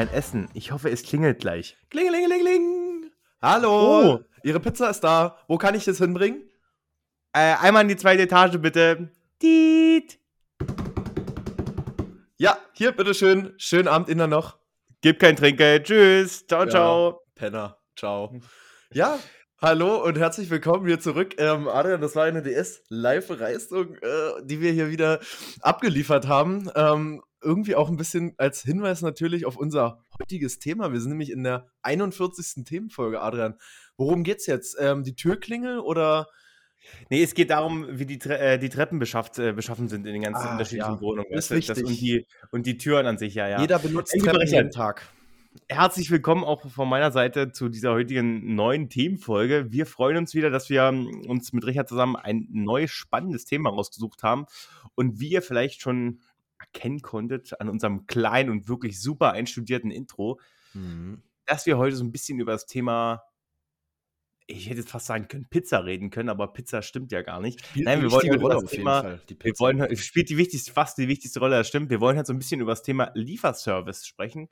mein Essen? Ich hoffe, es klingelt gleich. Klingelingelingeling. Hallo. Oh. Ihre Pizza ist da. Wo kann ich das hinbringen? Äh, einmal in die zweite Etage, bitte. Tiet. Ja, hier, bitteschön. Schönen Abend Ihnen noch. Gib kein Trinkgeld. Tschüss. Ciao, Ja. ciao. Penner. Ciao. Ja, hallo und herzlich willkommen hier zurück. Ähm, Adrian, das war eine DS-Live-Leistung, äh, die wir hier wieder abgeliefert haben. Ähm, irgendwie auch ein bisschen als Hinweis natürlich auf unser heutiges Thema. Wir sind nämlich in der 41. Themenfolge, Adrian. Worum geht's jetzt? Ähm, die Türklingel oder Nee, es geht darum, wie die, Tre äh, die Treppen beschafft, äh, beschaffen sind in den ganzen Ah, unterschiedlichen ja. Wohnungen. Ist weißt du? Das wichtig. und, die, und die Türen an sich, ja, ja. jeder benutzt Treppen Richard. jeden Tag? Herzlich willkommen auch von meiner Seite zu dieser heutigen neuen Themenfolge. Wir freuen uns wieder, dass wir ähm, uns mit Richard zusammen ein neues spannendes Thema rausgesucht haben. Und wie ihr vielleicht schon erkennen konntet an unserem kleinen und wirklich super einstudierten Intro, Mhm. dass wir heute so ein bisschen über das Thema, ich hätte jetzt fast sagen können, Pizza reden können, aber Pizza stimmt ja gar nicht. Spielt Nein, wir wollen wichtige heute über Rolle das Thema- Wir wollen, spielt die wichtigste, fast die wichtigste Rolle, das stimmt. Wir wollen halt so ein bisschen über das Thema Lieferservice sprechen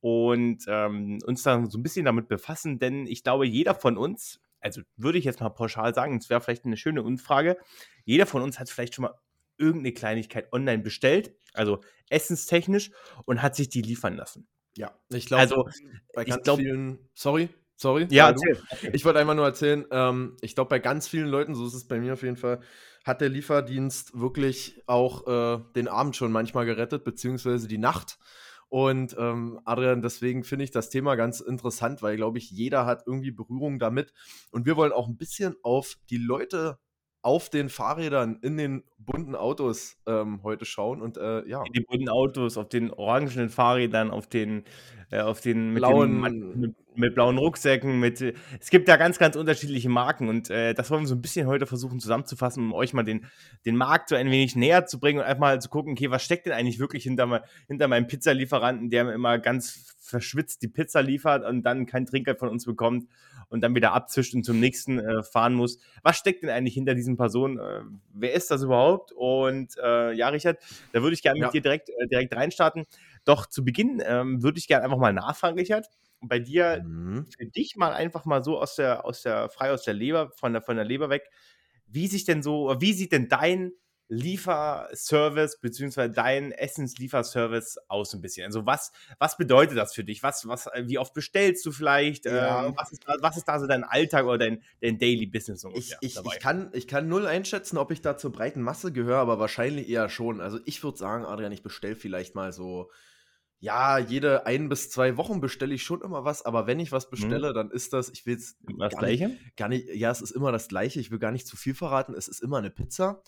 und ähm, uns dann so ein bisschen damit befassen, denn ich glaube, jeder von uns, also würde ich jetzt mal pauschal sagen, es wäre vielleicht eine schöne Umfrage, jeder von uns hat vielleicht schon mal irgendeine Kleinigkeit online bestellt, also essenstechnisch, und hat sich die liefern lassen. Ja, ich glaube, Also, bei ich ganz glaub- vielen. Sorry, sorry. ja, erzähl. Ich wollte einfach nur erzählen, ähm, ich glaube, bei ganz vielen Leuten, so ist es bei mir auf jeden Fall, hat der Lieferdienst wirklich auch äh, den Abend schon manchmal gerettet, beziehungsweise die Nacht. Und ähm, Adrian, deswegen finde ich das Thema ganz interessant, weil, glaube ich, jeder hat irgendwie Berührung damit. Und wir wollen auch ein bisschen auf die Leute auf den Fahrrädern in den bunten Autos ähm, heute schauen. Und äh, ja, die bunten Autos, auf den orangenen Fahrrädern, auf den, äh, auf den mit, Blauen- den, mit, mit blauen Rucksäcken, mit äh, es gibt da ganz, ganz unterschiedliche Marken und äh, das wollen wir so ein bisschen heute versuchen zusammenzufassen, um euch mal den, den Markt so ein wenig näher zu bringen und einfach mal zu gucken, okay, was steckt denn eigentlich wirklich hinter, hinter meinem Pizzalieferanten, der mir immer ganz verschwitzt die Pizza liefert und dann kein Trinkgeld von uns bekommt und dann wieder abzischt und zum nächsten äh, fahren muss. Was steckt denn eigentlich hinter diesen Personen? Äh, wer ist das überhaupt? Und äh, ja, Richard, da würde ich gerne mit Ja. dir direkt, äh, direkt reinstarten. Doch zu Beginn ähm, würde ich gerne einfach mal nachfragen, Richard. Bei dir, Mhm. für dich mal einfach mal so aus der, aus der, frei aus der Leber, von der, von der Leber weg, wie sich denn so, wie sieht denn dein Lieferservice beziehungsweise dein Essenslieferservice aus ein bisschen? Also was, was bedeutet das für dich? Was, was, wie oft bestellst du vielleicht? Ja. Ähm, was, ist, da- was ist da so dein Alltag oder dein, dein Daily Business Ich, ich, dabei? ich, kann, ich kann null einschätzen, ob ich da zur breiten Masse gehöre, aber wahrscheinlich eher schon. Also ich würde sagen, Adrian, ich bestelle vielleicht mal so, ja, jede ein bis zwei Wochen bestelle ich schon immer was, aber wenn ich was bestelle, dann ist das, ich will es das gar nicht, Gleiche? gar nicht, ja, es ist immer das Gleiche, ich will gar nicht zu viel verraten, es ist immer eine Pizza.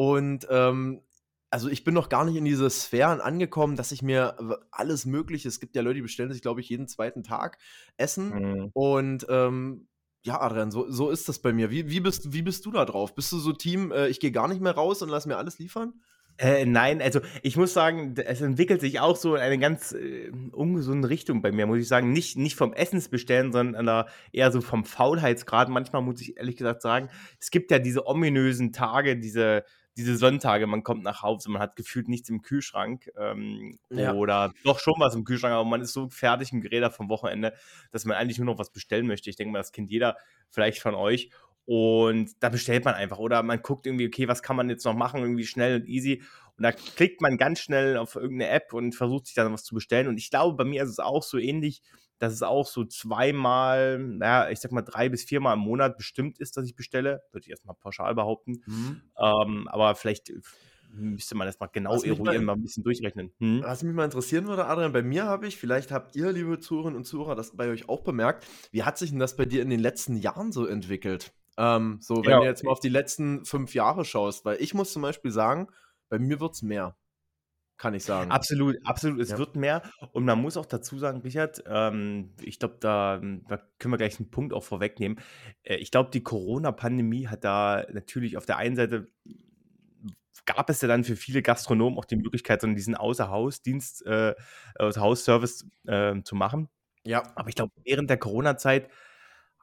Und ähm, also ich bin noch gar nicht in diese Sphären angekommen, dass ich mir alles Mögliche, es gibt ja Leute, die bestellen sich, glaube ich, jeden zweiten Tag Essen. Mhm. Und ähm, ja, Adrian, so, so ist das bei mir. Wie, wie, bist, wie bist du da drauf? Bist du so Team, äh, ich gehe gar nicht mehr raus und lass mir alles liefern? Äh, nein, also ich muss sagen, es entwickelt sich auch so in eine ganz äh, ungesunde Richtung bei mir, muss ich sagen. Nicht, nicht vom Essensbestellen, sondern einer- eher so vom Faulheitsgrad. Manchmal muss ich ehrlich gesagt sagen, es gibt ja diese ominösen Tage, diese, diese Sonntage, man kommt nach Hause, man hat gefühlt nichts im Kühlschrank ähm, Ja. oder doch schon was im Kühlschrank, aber man ist so fertig im Gerät vom Wochenende, dass man eigentlich nur noch was bestellen möchte. Ich denke mal, das kennt jeder vielleicht von euch. Und da bestellt man einfach. Oder man guckt irgendwie, okay, was kann man jetzt noch machen, irgendwie schnell und easy. Und da klickt man ganz schnell auf irgendeine App und versucht sich dann was zu bestellen. Und ich glaube, bei mir ist es auch so ähnlich, dass es auch so zweimal, naja, ich sag mal drei bis viermal im Monat bestimmt ist, dass ich bestelle. Würde ich erstmal pauschal behaupten. Ähm, aber vielleicht müsste man das mal genau Was mal eruieren, in- mal ein bisschen durchrechnen. Hm? Was mich mal interessieren würde, Adrian, bei mir habe ich, vielleicht habt ihr, liebe Zuhörerinnen und Zuhörer, das bei euch auch bemerkt, wie hat sich denn das bei dir in den letzten Jahren so entwickelt? Ähm, so, wenn Ja. du jetzt mal auf die letzten fünf Jahre schaust, weil ich muss zum Beispiel sagen, bei mir wird es mehr. Kann ich sagen. Absolut, absolut. Es Ja. wird mehr. Und man muss auch dazu sagen, Richard, ähm, ich glaube, da, da können wir gleich einen Punkt auch vorwegnehmen. Äh, ich glaube, die Corona-Pandemie hat da natürlich auf der einen Seite gab es ja dann für viele Gastronomen auch die Möglichkeit, so diesen Außerhausdienst, äh, also Hausservice äh, zu machen. Ja. Aber ich glaube, während der Corona-Zeit,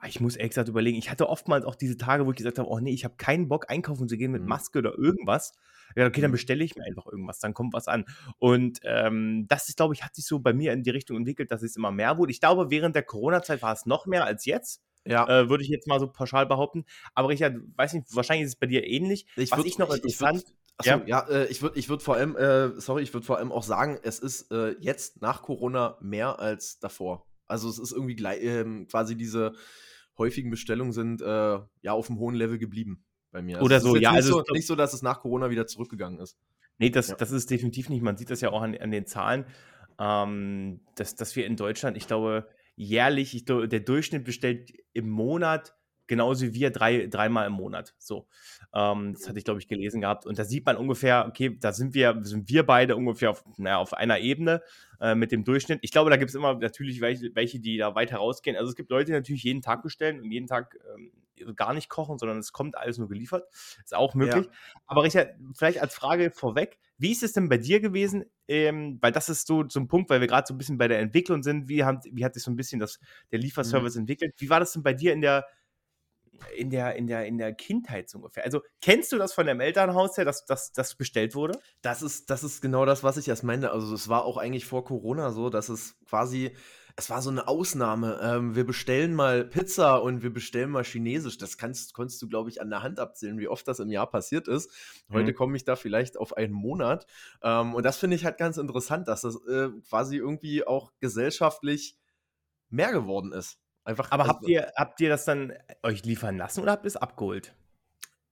ich muss ehrlich gesagt überlegen, ich hatte oftmals auch diese Tage, wo ich gesagt habe, oh nee, ich habe keinen Bock einkaufen zu gehen mit Mhm. Maske oder irgendwas. Ja, okay, dann Mhm. bestelle ich mir einfach irgendwas, dann kommt was an. Und ähm, das ist, glaube ich, hat sich so bei mir in die Richtung entwickelt, dass es immer mehr wurde. Ich glaube, während der Corona-Zeit war es noch mehr als jetzt, Ja. äh, würde ich jetzt mal so pauschal behaupten. Aber Richard, weiß nicht, wahrscheinlich ist es bei dir ähnlich. Ich was würd- ich noch ich- ich würd- interessant, Achso, Ja. ja, äh, ich würde ich würd vor allem, äh, sorry, ich würde vor allem auch sagen, es ist äh, jetzt nach Corona mehr als davor. Also es ist irgendwie gleich, ähm, quasi diese häufigen Bestellungen sind äh, ja auf einem hohen Level geblieben bei mir. Oder ist so, ja, Nicht, also so, nicht so, dass es nach Corona wieder zurückgegangen ist. Nee, das, Ja. das ist definitiv nicht. Man sieht das ja auch an, an den Zahlen, ähm, dass, dass wir in Deutschland, ich glaube, jährlich, ich glaube, der Durchschnitt bestellt im Monat genauso wie wir drei, dreimal im Monat. So. Ähm, das hatte ich, glaube ich, gelesen gehabt. Und da sieht man ungefähr, okay, da sind wir, sind wir beide ungefähr auf, naja, auf einer Ebene äh, mit dem Durchschnitt. Ich glaube, da gibt es immer natürlich welche, welche, die da weit herausgehen. Also es gibt Leute, die natürlich jeden Tag bestellen und jeden Tag ähm, gar nicht kochen, sondern es kommt alles nur geliefert. Ist auch möglich. Aber Richard, vielleicht als Frage vorweg, wie ist es denn bei dir gewesen? Ähm, weil das ist so, so ein Punkt, weil wir gerade so ein bisschen bei der Entwicklung sind. Wie, haben, wie hat sich so ein bisschen das, der Lieferservice Mhm. entwickelt? Wie war das denn bei dir in der, in der, in der, in der Kindheit so ungefähr? Also kennst du das von deinem Elternhaus her, dass das bestellt wurde? Das ist, das ist genau das, was ich erst meinte. Also es war auch eigentlich vor Corona so, dass es quasi, es war so eine Ausnahme. Ähm, wir bestellen mal Pizza und wir bestellen mal Chinesisch. Das kannst, konntest du, glaube ich, an der Hand abzählen, wie oft das im Jahr passiert ist. Heute Mhm. komme ich da vielleicht auf einen Monat. Ähm, und das finde ich halt ganz interessant, dass das äh, quasi irgendwie auch gesellschaftlich mehr geworden ist. Einfach, Aber also- habt ihr, habt ihr das dann euch liefern lassen oder habt ihr es abgeholt?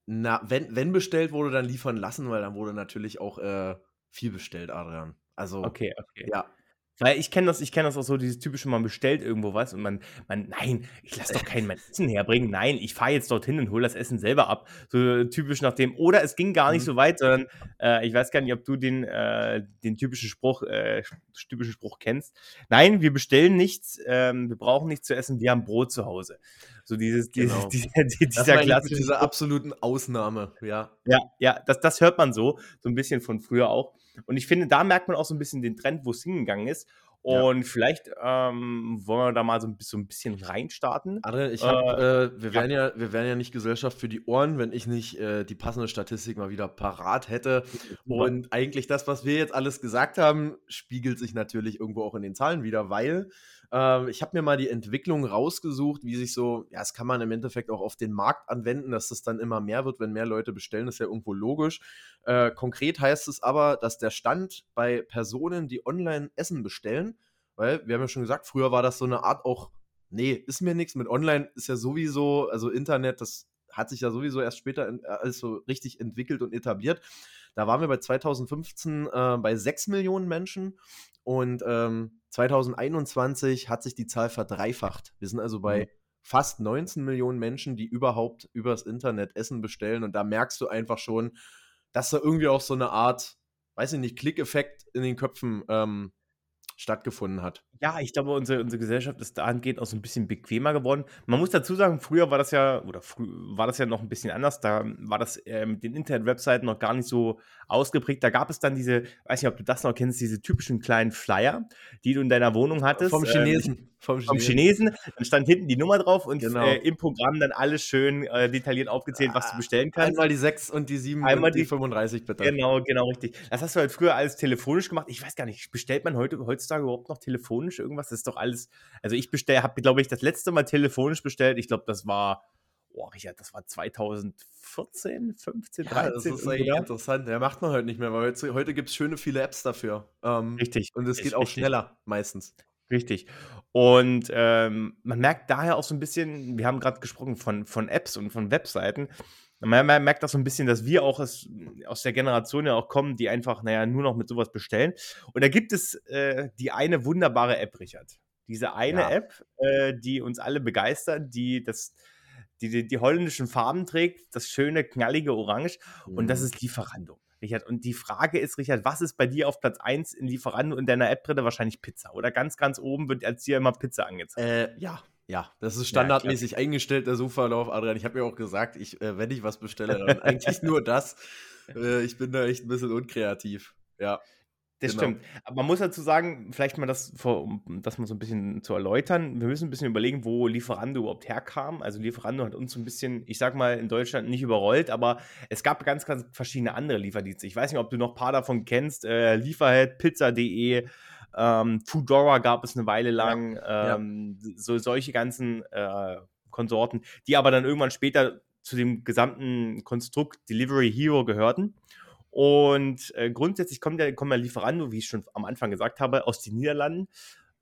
Na, wenn, wenn bestellt wurde, dann liefern lassen, weil dann wurde natürlich auch äh, viel bestellt, Adrian. Also, Okay, okay. ja. Weil ich kenne das, ich kenne das auch so, dieses typische, man bestellt irgendwo was und man, man, nein, ich lasse doch keinen mein Essen herbringen, nein, ich fahre jetzt dorthin und hole das Essen selber ab. So typisch nach dem, oder es ging gar nicht Mhm. so weit, sondern äh, ich weiß gar nicht, ob du den, äh, den typischen Spruch, äh, typischen Spruch kennst. Nein, wir bestellen nichts, ähm, wir brauchen nichts zu essen, wir haben Brot zu Hause. So dieses, dieses, Genau. dieser, dieser klassische dieser absoluten Ausnahme, ja. ja, ja, das, das hört man so, so ein bisschen von früher auch. Und ich finde, da merkt man auch so ein bisschen den Trend, wo es hingegangen ist. Ja. Und vielleicht ähm, wollen wir da mal so ein, bisschen- so ein bisschen reinstarten. Adrian, ich hab, äh, wir, wären ja, wir wären ja nicht Gesellschaft für die Ohren, wenn ich nicht äh, die passende Statistik mal wieder parat hätte. Und eigentlich das, was wir jetzt alles gesagt haben, spiegelt sich natürlich irgendwo auch in den Zahlen wieder, weil ähm, ich habe mir mal die Entwicklung rausgesucht, wie sich so, ja, das kann man im Endeffekt auch auf den Markt anwenden, dass das dann immer mehr wird, wenn mehr Leute bestellen, ist ja irgendwo logisch. Äh, konkret heißt es aber, dass der Stand bei Personen, die online Essen bestellen, weil wir haben ja schon gesagt, früher war das so eine Art auch, nee, ist mir nichts, mit online ist ja sowieso, also Internet, das hat sich ja sowieso erst später in, alles so richtig entwickelt und etabliert. Da waren wir bei 2015 äh, bei 6 Millionen Menschen und ähm, 2021 hat sich die Zahl verdreifacht. Wir sind also bei Mhm. fast 19 Millionen Menschen, die überhaupt übers Internet Essen bestellen und da merkst du einfach schon, dass da irgendwie auch so eine Art, weiß ich nicht, Klickeffekt in den Köpfen ähm, stattgefunden hat. Ja, ich glaube, unsere, unsere Gesellschaft ist dahingehend auch so ein bisschen bequemer geworden. Man muss dazu sagen, früher war das ja, oder war das ja noch ein bisschen anders. Da war das äh, mit den Internet-Webseiten noch gar nicht so ausgeprägt. Da gab es dann diese, weiß nicht, ob du das noch kennst, diese typischen kleinen Flyer, die du in deiner Wohnung hattest. Vom Ähm, Chinesen. vom vom Chinesen. Dann stand hinten die Nummer drauf und Genau. äh, im Programm dann alles schön äh, detailliert aufgezählt, was du bestellen kannst. Einmal die 6 und die 7 Einmal und die die- 35 bitte. Genau, genau, richtig. Das hast du halt früher alles telefonisch gemacht. Ich weiß gar nicht, bestellt man heute heutzutage überhaupt noch telefonisch irgendwas? Das ist doch alles. Also ich bestelle, habe, glaube ich, das letzte Mal telefonisch bestellt. Ich glaube, das war, oh, Richard, das war 2014, 15, 13. Ja, das ist eigentlich da. interessant. Ja, macht man heute nicht mehr, weil heute, heute gibt es schöne viele Apps dafür. Ähm, Richtig. und es geht auch richtig. schneller meistens. Richtig. Und ähm, man merkt daher auch so ein bisschen, wir haben gerade gesprochen von, von Apps und von Webseiten. Man, merkt auch so ein bisschen, dass wir auch aus, aus der Generation ja auch kommen, die einfach, naja, nur noch mit sowas bestellen. Und da gibt es äh, die eine wunderbare App, Richard. Diese eine Ja. App, äh, die uns alle begeistert, die das, die, die, die holländischen Farben trägt, das schöne, knallige Orange. Und das Mhm. ist Lieferando. Richard. Und die Frage ist, Richard, was ist bei dir auf Platz 1 in Lieferando in deiner App drin? Wahrscheinlich Pizza. Oder ganz, ganz oben wird als dir immer Pizza angezeigt. Äh, ja, ja, das ist standardmäßig ja, eingestellt, der Suchverlauf, Adrian. Ich habe mir auch gesagt, ich, äh, wenn ich was bestelle, dann eigentlich nur das. Äh, ich bin da echt ein bisschen unkreativ. Ja. Das genau. stimmt. Aber man muss dazu sagen, vielleicht mal das, um das mal so ein bisschen zu erläutern, wir müssen ein bisschen überlegen, wo Lieferando überhaupt herkam. Also Lieferando hat uns so ein bisschen, ich sag mal, in Deutschland nicht überrollt, aber es gab ganz, ganz verschiedene andere Lieferdienste. Ich weiß nicht, ob du noch ein paar davon kennst. Äh, Lieferhead, Pizza.de, ähm, Foodora gab es eine Weile lang. Ja. Ähm, ja. So solche ganzen äh, Konsorten, die aber dann irgendwann später zu dem gesamten Konstrukt Delivery Hero gehörten. Und äh, grundsätzlich kommt der, kommt der Lieferando, wie ich schon am Anfang gesagt habe, aus den Niederlanden.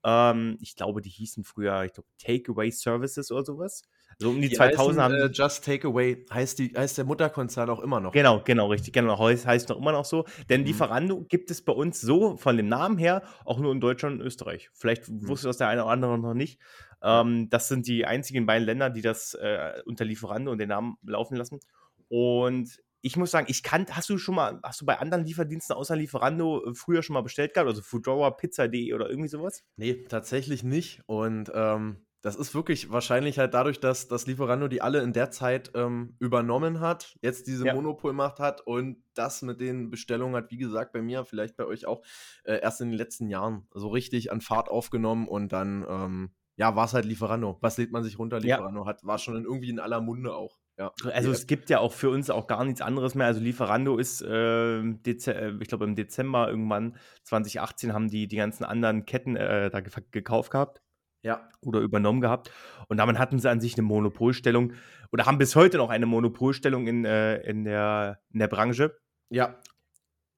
Ähm, ich glaube, die hießen früher, ich glaube, Takeaway Services oder sowas. So um die, die 2000 haben. Äh, Just Takeaway heißt, die, heißt der Mutterkonzern auch immer noch. Genau, genau, richtig. Genau, heißt, heißt noch immer noch so. Denn mhm. Lieferando gibt es bei uns so von dem Namen her auch nur in Deutschland und Österreich. Vielleicht mhm. wusste das der eine oder andere noch nicht. Ähm, das sind die einzigen beiden Länder, die das äh, unter Lieferando und den Namen laufen lassen. Und ich muss sagen, ich kann, hast du schon mal, hast du bei anderen Lieferdiensten außer Lieferando äh, früher schon mal bestellt gehabt? Also Foodora, Pizza.de oder irgendwie sowas? Nee, tatsächlich nicht. Und ähm, das ist wirklich wahrscheinlich halt dadurch, dass das Lieferando die alle in der Zeit ähm, übernommen hat, jetzt diese ja. Monopolmacht hat und das mit den Bestellungen hat, wie gesagt, bei mir, vielleicht bei euch auch, äh, erst in den letzten Jahren so richtig an Fahrt aufgenommen und dann, ähm, ja, war es halt Lieferando. Was lädt man sich runter? Lieferando ja. hat, war schon in, irgendwie in aller Munde auch. Ja. Also es gibt ja auch für uns auch gar nichts anderes mehr. Also Lieferando ist, äh, äh ich glaube im Dezember irgendwann 2018 haben die die ganzen anderen Ketten äh, da gekauft gehabt. Ja. Oder übernommen gehabt. Und damit hatten sie an sich eine Monopolstellung oder haben bis heute noch eine Monopolstellung in, äh, in, der, in der Branche. Ja.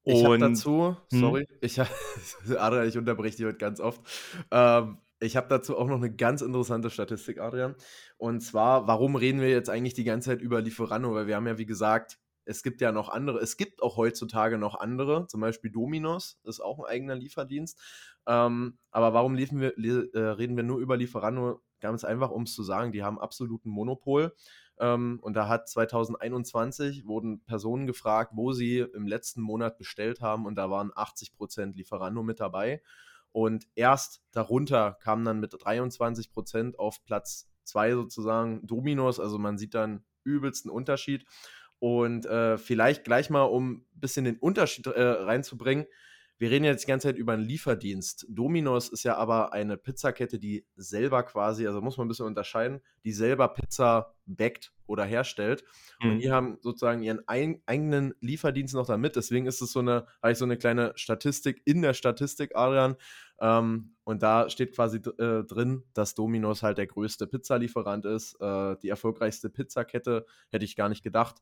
Ich habe dazu, hm? sorry, hm. ich, Adrian, ich unterbreche dich heute ganz oft. Ähm, ich habe dazu auch noch eine ganz interessante Statistik, Adrian. Und zwar, warum reden wir jetzt eigentlich die ganze Zeit über Lieferando? Weil wir haben ja, wie gesagt, es gibt ja noch andere, es gibt auch heutzutage noch andere, zum Beispiel Dominos ist auch ein eigener Lieferdienst. Ähm, aber warum wir, äh, reden wir nur über Lieferando? Ganz einfach, um es zu sagen, die haben absoluten Monopol. Ähm, und da hat 2021 wurden Personen gefragt, wo sie im letzten Monat bestellt haben und da waren 80% Lieferando mit dabei. Und erst darunter kam dann mit 23 Prozent auf Platz 2 sozusagen Dominos. Also man sieht dann übelsten Unterschied. Und äh, vielleicht gleich mal, um ein bisschen den Unterschied äh, reinzubringen, wir reden jetzt die ganze Zeit über einen Lieferdienst. Domino's ist ja aber eine Pizzakette, die selber quasi, also muss man ein bisschen unterscheiden, die selber Pizza backt oder herstellt. Mhm. Und die haben sozusagen ihren ein, eigenen Lieferdienst noch damit. Deswegen ist es so eine, habe ich so eine kleine Statistik in der Statistik, Adrian. Ähm, und da steht quasi äh, drin, dass Domino's halt der größte Pizzalieferant ist, äh, die erfolgreichste Pizzakette, hätte ich gar nicht gedacht.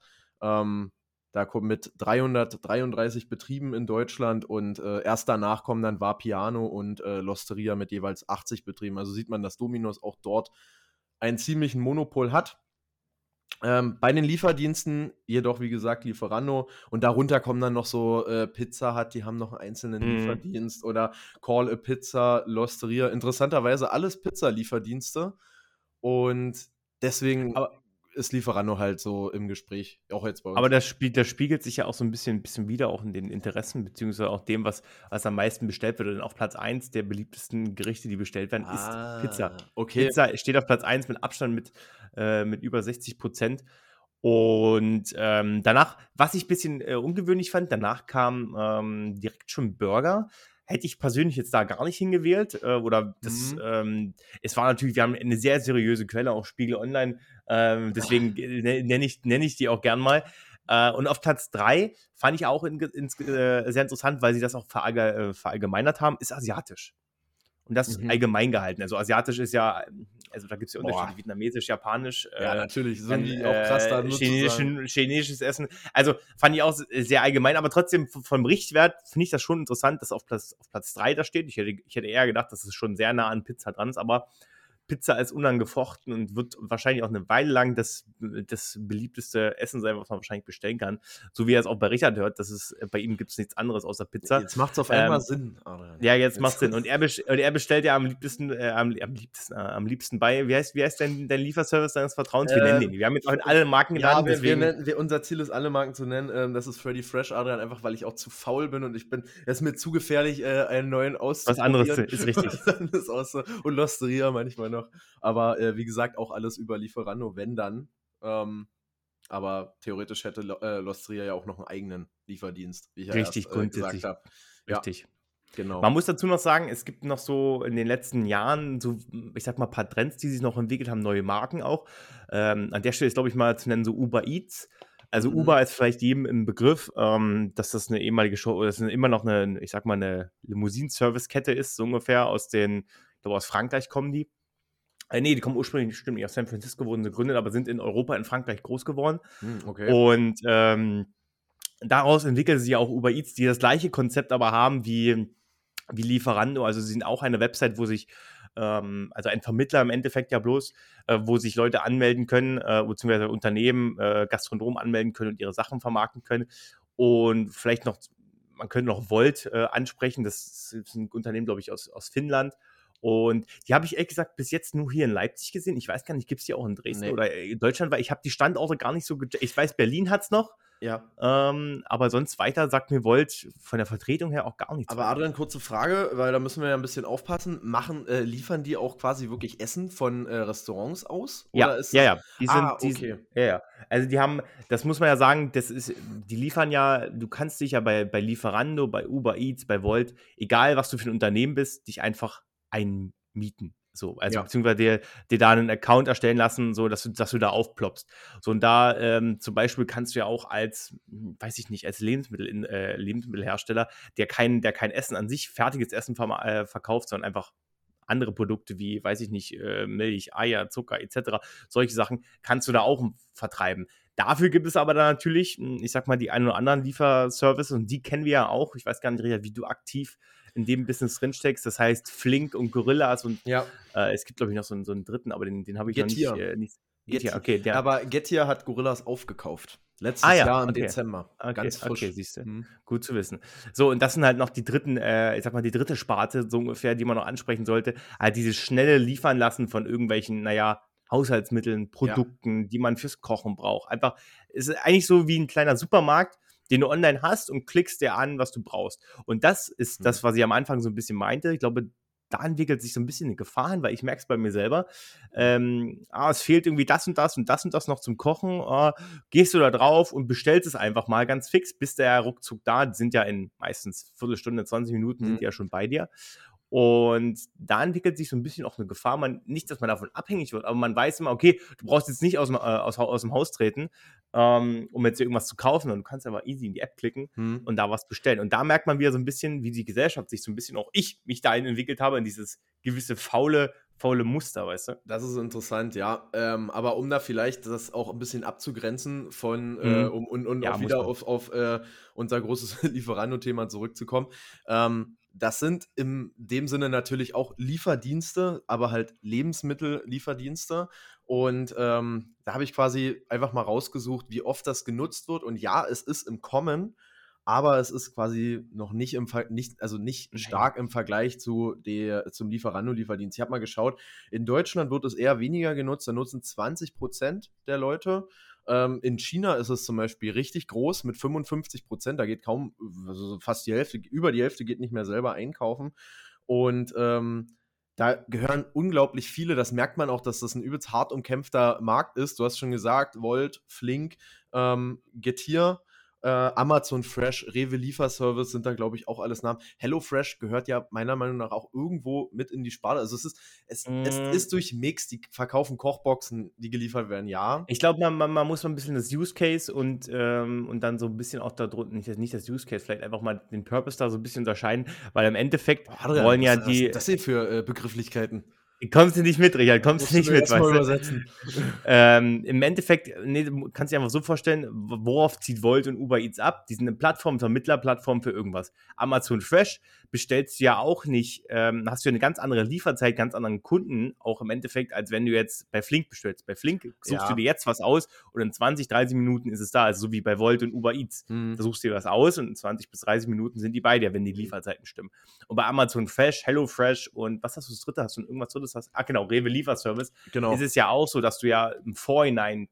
Ähm, da kommt mit 333 Betrieben in Deutschland und äh, erst danach kommen dann Vapiano und äh, Losteria mit jeweils 80 Betrieben. Also sieht man, dass Dominos auch dort einen ziemlichen Monopol hat. Ähm, bei den Lieferdiensten jedoch, wie gesagt, Lieferando und darunter kommen dann noch so äh, Pizza hat, die haben noch einen einzelnen mm. Lieferdienst oder Call a Pizza, Losteria. Interessanterweise alles Pizza-Lieferdienste und deswegen. Aber ist Lieferando halt so im Gespräch, auch jetzt bei uns. Aber das, spiegelt, das spiegelt sich ja auch so ein bisschen, bisschen wieder, auch in den Interessen, beziehungsweise auch dem, was, was am meisten bestellt wird. Denn auf Platz 1 der beliebtesten Gerichte, die bestellt werden, ah, ist Pizza. Okay. Pizza steht auf Platz 1 mit Abstand mit, äh, mit über 60 Prozent. Und ähm, danach, was ich ein bisschen äh, ungewöhnlich fand, danach kam ähm, direkt schon Burger hätte ich persönlich jetzt da gar nicht hingewählt. Äh, oder das, mhm. ähm, es war natürlich, wir haben eine sehr seriöse Quelle, auch Spiegel Online. Ähm, deswegen nenne ich, nenn ich die auch gern mal. Äh, und auf Platz 3 fand ich auch in, in, äh, sehr interessant, weil sie das auch äh, verallgemeinert haben, ist asiatisch. Und das mhm. allgemein gehalten. Also asiatisch ist ja, also da gibt es ja Unterschiede, Boah. vietnamesisch, japanisch. Ja, äh, natürlich, dann, die auch krass da chinesischen, chinesisches Essen. Also fand ich auch sehr allgemein, aber trotzdem vom Richtwert finde ich das schon interessant, dass auf Platz, auf Platz 3 da steht. Ich hätte, ich hätte eher gedacht, dass es schon sehr nah an Pizza dran ist, aber Pizza als unangefochten und wird wahrscheinlich auch eine Weile lang das, das beliebteste Essen sein, was man wahrscheinlich bestellen kann. So wie er es auch bei Richard hört, dass es bei ihm gibt es nichts anderes außer Pizza. Jetzt macht es auf einmal ähm, Sinn. Adrian. Ja, jetzt, jetzt macht Sinn. Und er, und er, bestellt ja am liebsten, äh, am, am, liebsten, äh, am liebsten bei, wie heißt, wie heißt denn dein Lieferservice deines Vertrauens? Wir äh, nennen den. Wir haben jetzt auch alle Marken. Ja, wir, wir nennen, wir, unser Ziel ist, alle Marken zu nennen. Ähm, das ist Freddy Fresh, Adrian, einfach weil ich auch zu faul bin und ich bin, es ist mir zu gefährlich, äh, einen neuen auszuprobieren. Was anderes ist richtig. Was anderes aus, und Losteria manchmal noch. Aber äh, wie gesagt, auch alles über Lieferando, wenn dann. Ähm, aber theoretisch hätte äh, Lostria ja auch noch einen eigenen Lieferdienst, wie ich ja Richtig, erst, äh, gesagt habe. Richtig. Ja. Genau. Man muss dazu noch sagen, es gibt noch so in den letzten Jahren so, ich sag mal, ein paar Trends, die sich noch entwickelt haben, neue Marken auch. Ähm, an der Stelle ist, glaube ich, mal zu nennen, so Uber Eats. Also mhm. Uber ist vielleicht jedem im Begriff, ähm, dass das eine ehemalige Show, dass immer noch eine, ich sag mal, eine Limousinen-Service-Kette ist, so ungefähr aus den, ich glaube, aus Frankreich kommen die. Äh, nee, die kommen ursprünglich, stimmt nicht, aus San Francisco wurden sie gegründet, aber sind in Europa, in Frankreich groß geworden. Mhm, okay. Und ähm, daraus entwickeln sie auch Uber Eats, die das gleiche Konzept aber haben wie, wie Lieferando. Also sie sind auch eine Website, wo sich ähm, also ein Vermittler im Endeffekt ja bloß, äh, wo sich Leute anmelden können, äh, beziehungsweise Unternehmen, äh, Gastronomen anmelden können und ihre Sachen vermarkten können. Und vielleicht noch, man könnte noch Volt ansprechen, das ist ein Unternehmen, glaube ich, aus, aus Finnland. Und die habe ich ehrlich gesagt bis jetzt nur hier in Leipzig gesehen. Ich weiß gar nicht, gibt es die auch in Dresden nee. oder in Deutschland, weil ich habe die Standorte gar nicht so. Ich weiß, Berlin hat es noch. Ja. Ähm, aber sonst weiter sagt mir Volt von der Vertretung her auch gar nichts. Aber Adrian, kurze Frage, weil da müssen wir ja ein bisschen aufpassen. Machen, äh, liefern die auch quasi wirklich Essen von äh, Restaurants aus? ja, ja, ja. Die sind, ah, okay. Die, ja, ja. Also die haben, das muss man ja sagen, das ist, die liefern ja, du kannst dich ja bei, bei Lieferando, bei Uber Eats, bei Volt, egal was du für ein Unternehmen bist, dich einfach einmieten. So, also ja. beziehungsweise dir, dir da einen Account erstellen lassen, so dass du, dass du da aufploppst. So, und da ähm, zum Beispiel kannst du ja auch als, weiß ich nicht, als Lebensmittel, äh, Lebensmittelhersteller, der kein, der kein Essen an sich, fertiges Essen ver äh, verkauft, sondern einfach andere Produkte wie, weiß ich nicht, äh, Milch, Eier, Zucker etc., solche Sachen kannst du da auch vertreiben. Dafür gibt es aber dann natürlich, hm, ich sag mal, die ein oder anderen Lieferservices und die kennen wir ja auch. Ich weiß gar nicht, Richard, wie du aktiv in dem Business drinsteckst. Das heißt Flink und Gorillas und ja. äh, es gibt, glaube ich, noch so einen, so einen, dritten, aber den, den habe ich Getir. noch nicht. Äh, nicht Getir, okay. Der. Aber Getir hat Gorillas aufgekauft. Letztes ah, ja, Jahr im okay. Dezember. Okay, Ganz frisch. Okay, siehst du. Mhm. Gut zu wissen. So, und das sind halt noch die dritten, äh, ich sag mal, die dritte Sparte, so ungefähr, die man noch ansprechen sollte. Halt dieses schnelle Liefern lassen von irgendwelchen, naja, Haushaltsmitteln, Produkten, ja. die man fürs Kochen braucht. Einfach, es ist eigentlich so wie ein kleiner Supermarkt, den du online hast und klickst dir an, was du brauchst. Und das ist mhm. das, was ich am Anfang so ein bisschen meinte. Ich glaube, da entwickelt sich so ein bisschen eine Gefahr hin, weil ich merke es bei mir selber. Ähm, ah, es fehlt irgendwie das und das und das und das noch zum Kochen. Ah, gehst du da drauf und bestellst es einfach mal ganz fix, bist der ruckzuck da. Die sind ja in meistens Viertelstunde, 20 Minuten mhm. sind die ja schon bei dir. Und da entwickelt sich so ein bisschen auch eine Gefahr. Man, nicht, dass man davon abhängig wird, aber man weiß immer, okay, du brauchst jetzt nicht aus dem, äh, aus, aus dem Haus treten, ähm, um jetzt irgendwas zu kaufen. Und du kannst aber easy in die App klicken hm. und da was bestellen. Und da merkt man wieder so ein bisschen, wie die Gesellschaft sich so ein bisschen, auch ich mich dahin entwickelt habe, in dieses gewisse faule, faule Muster, weißt du? Das ist interessant, ja. Ähm, aber um da vielleicht das auch ein bisschen abzugrenzen von, äh, mhm. äh, um, und, und ja, auch wieder auf, auf äh, unser großes Lieferando-Thema zurückzukommen. Ähm, das sind in dem Sinne natürlich auch Lieferdienste, aber halt Lebensmittellieferdienste. Und ähm, da habe ich quasi einfach mal rausgesucht, wie oft das genutzt wird. Und ja, es ist im Kommen, aber es ist quasi noch nicht im Ver nicht, also nicht stark im Vergleich zu der, zum Lieferando-Lieferdienst. Ich habe mal geschaut, in Deutschland wird es eher weniger genutzt, da nutzen 20 Prozent der Leute. Ähm, in China ist es zum Beispiel richtig groß mit 55 Prozent. Da geht kaum, also fast die Hälfte, über die Hälfte geht nicht mehr selber einkaufen. Und ähm, da gehören unglaublich viele. Das merkt man auch, dass das ein übelst hart umkämpfter Markt ist. Du hast schon gesagt, Volt, Flink, ähm, Getir äh, Amazon Fresh, Rewe Lieferservice sind da, glaube ich, auch alles Namen. HelloFresh gehört ja meiner Meinung nach auch irgendwo mit in die Sparte. Also es ist, es, mm. es ist durchmix, die verkaufen Kochboxen, die geliefert werden, ja. Ich glaube, man, man, man, muss mal ein bisschen das Use Case und, ähm, und dann so ein bisschen auch da drunter, nicht, nicht das Use Case, vielleicht einfach mal den Purpose da so ein bisschen unterscheiden, weil im Endeffekt Adrian, wollen ja was, die. Was das sind für äh, Begrifflichkeiten? Kommst du nicht mit, Richard, kommst du nicht mit, weißt du? Übersetzen. Ähm, Im Endeffekt, nee, du kannst dir einfach so vorstellen, worauf zieht Volt und Uber Eats ab? Die sind eine Plattform, Vermittlerplattform für irgendwas. Amazon Fresh bestellst du ja auch nicht, ähm, hast du eine ganz andere Lieferzeit, ganz anderen Kunden, auch im Endeffekt, als wenn du jetzt bei Flink bestellst. Bei Flink suchst ja. du dir jetzt was aus und in 20, 30 Minuten ist es da, also so wie bei Volt und Uber Eats. Mhm. Da suchst du dir was aus und in 20 bis 30 Minuten sind die bei dir, wenn die Lieferzeiten stimmen. Und bei Amazon Fresh, Hello Fresh und was hast du das dritte? Hast du irgendwas drittes? Hast? Ah, genau, Rewe Lieferservice. Genau. Ist es ja auch so, dass du ja im Vorhinein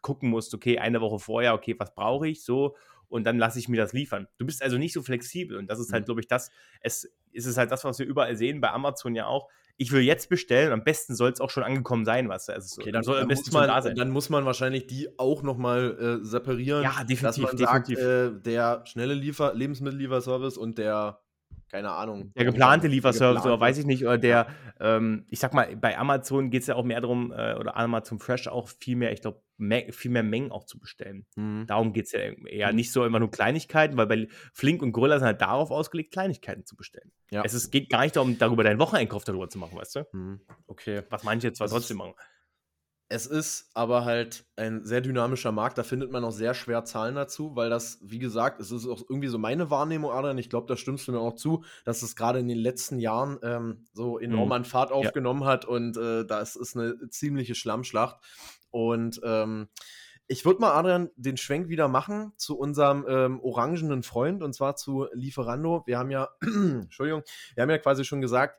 gucken musst, okay, eine Woche vorher, okay, was brauche ich so und dann lasse ich mir das liefern. Du bist also nicht so flexibel und das ist halt, mhm. glaube ich, das, es ist es halt das, was wir überall sehen, bei Amazon ja auch. Ich will jetzt bestellen, am besten soll es auch schon angekommen sein, was also okay, dann, soll dann, muss man, da sein. dann muss man wahrscheinlich die auch nochmal äh, separieren. Ja, definitiv. Dass man definitiv. Sagt, äh, der schnelle Liefer Lebensmittellieferservice und der keine Ahnung. Der geplante Lieferservice oder weiß ich nicht, oder der, ähm, ich sag mal, bei Amazon geht es ja auch mehr darum, äh, oder Amazon Fresh auch viel mehr, ich glaube, viel mehr Mengen auch zu bestellen. Mhm. Darum geht es ja eher mhm. nicht so immer nur Kleinigkeiten, weil bei Flink und Gorilla sind halt darauf ausgelegt, Kleinigkeiten zu bestellen. Ja. Es ist, geht gar nicht darum, darüber deinen Wocheneinkauf darüber zu machen, weißt du? Mhm. Okay. Was manche jetzt zwar trotzdem machen. Es ist aber halt ein sehr dynamischer Markt, da findet man auch sehr schwer Zahlen dazu, weil das, wie gesagt, es ist auch irgendwie so meine Wahrnehmung, Adrian, ich glaube, da stimmst du mir auch zu, dass es gerade in den letzten Jahren ähm, so enorm mhm. an Fahrt aufgenommen ja. hat und äh, da ist, ist eine ziemliche Schlammschlacht. Und ähm, ich würde mal, Adrian, den Schwenk wieder machen zu unserem ähm, orangenen Freund und zwar zu Lieferando. Wir haben ja, Entschuldigung, wir haben ja quasi schon gesagt,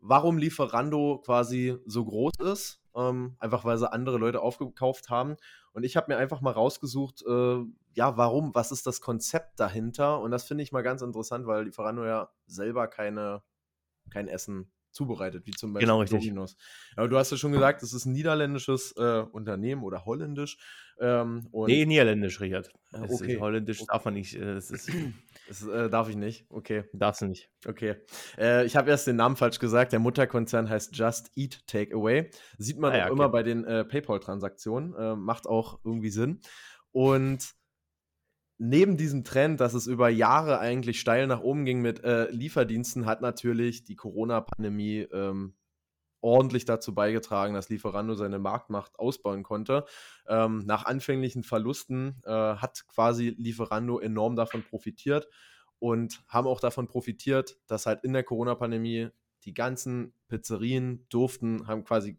warum Lieferando quasi so groß ist ähm, einfach weil sie andere Leute aufgekauft haben. Und ich habe mir einfach mal rausgesucht, äh, ja, warum, was ist das Konzept dahinter? Und das finde ich mal ganz interessant, weil Lieferando ja selber keine, kein Essen zubereitet, wie zum Beispiel genau, richtig. Dominos. Aber du hast ja schon gesagt, es ist ein niederländisches äh, Unternehmen oder holländisch. Ähm, nee, niederländisch, Richard. okay. holländisch okay. darf man nicht. Äh, das, ist, das äh, darf ich nicht. Okay. Darfst du nicht. Okay. Äh, ich habe erst den Namen falsch gesagt. Der Mutterkonzern heißt Just Eat Takeaway. Sieht man ah, ja, auch okay. immer bei den äh, PayPal-Transaktionen. Äh, macht auch irgendwie Sinn. Und neben diesem Trend, dass es über Jahre eigentlich steil nach oben ging mit äh, Lieferdiensten, hat natürlich die Corona-Pandemie ähm, ordentlich dazu beigetragen, dass Lieferando seine Marktmacht ausbauen konnte. Ähm, nach anfänglichen Verlusten äh, hat quasi Lieferando enorm davon profitiert und haben auch davon profitiert, dass halt in der Corona-Pandemie die ganzen Pizzerien durften, haben quasi,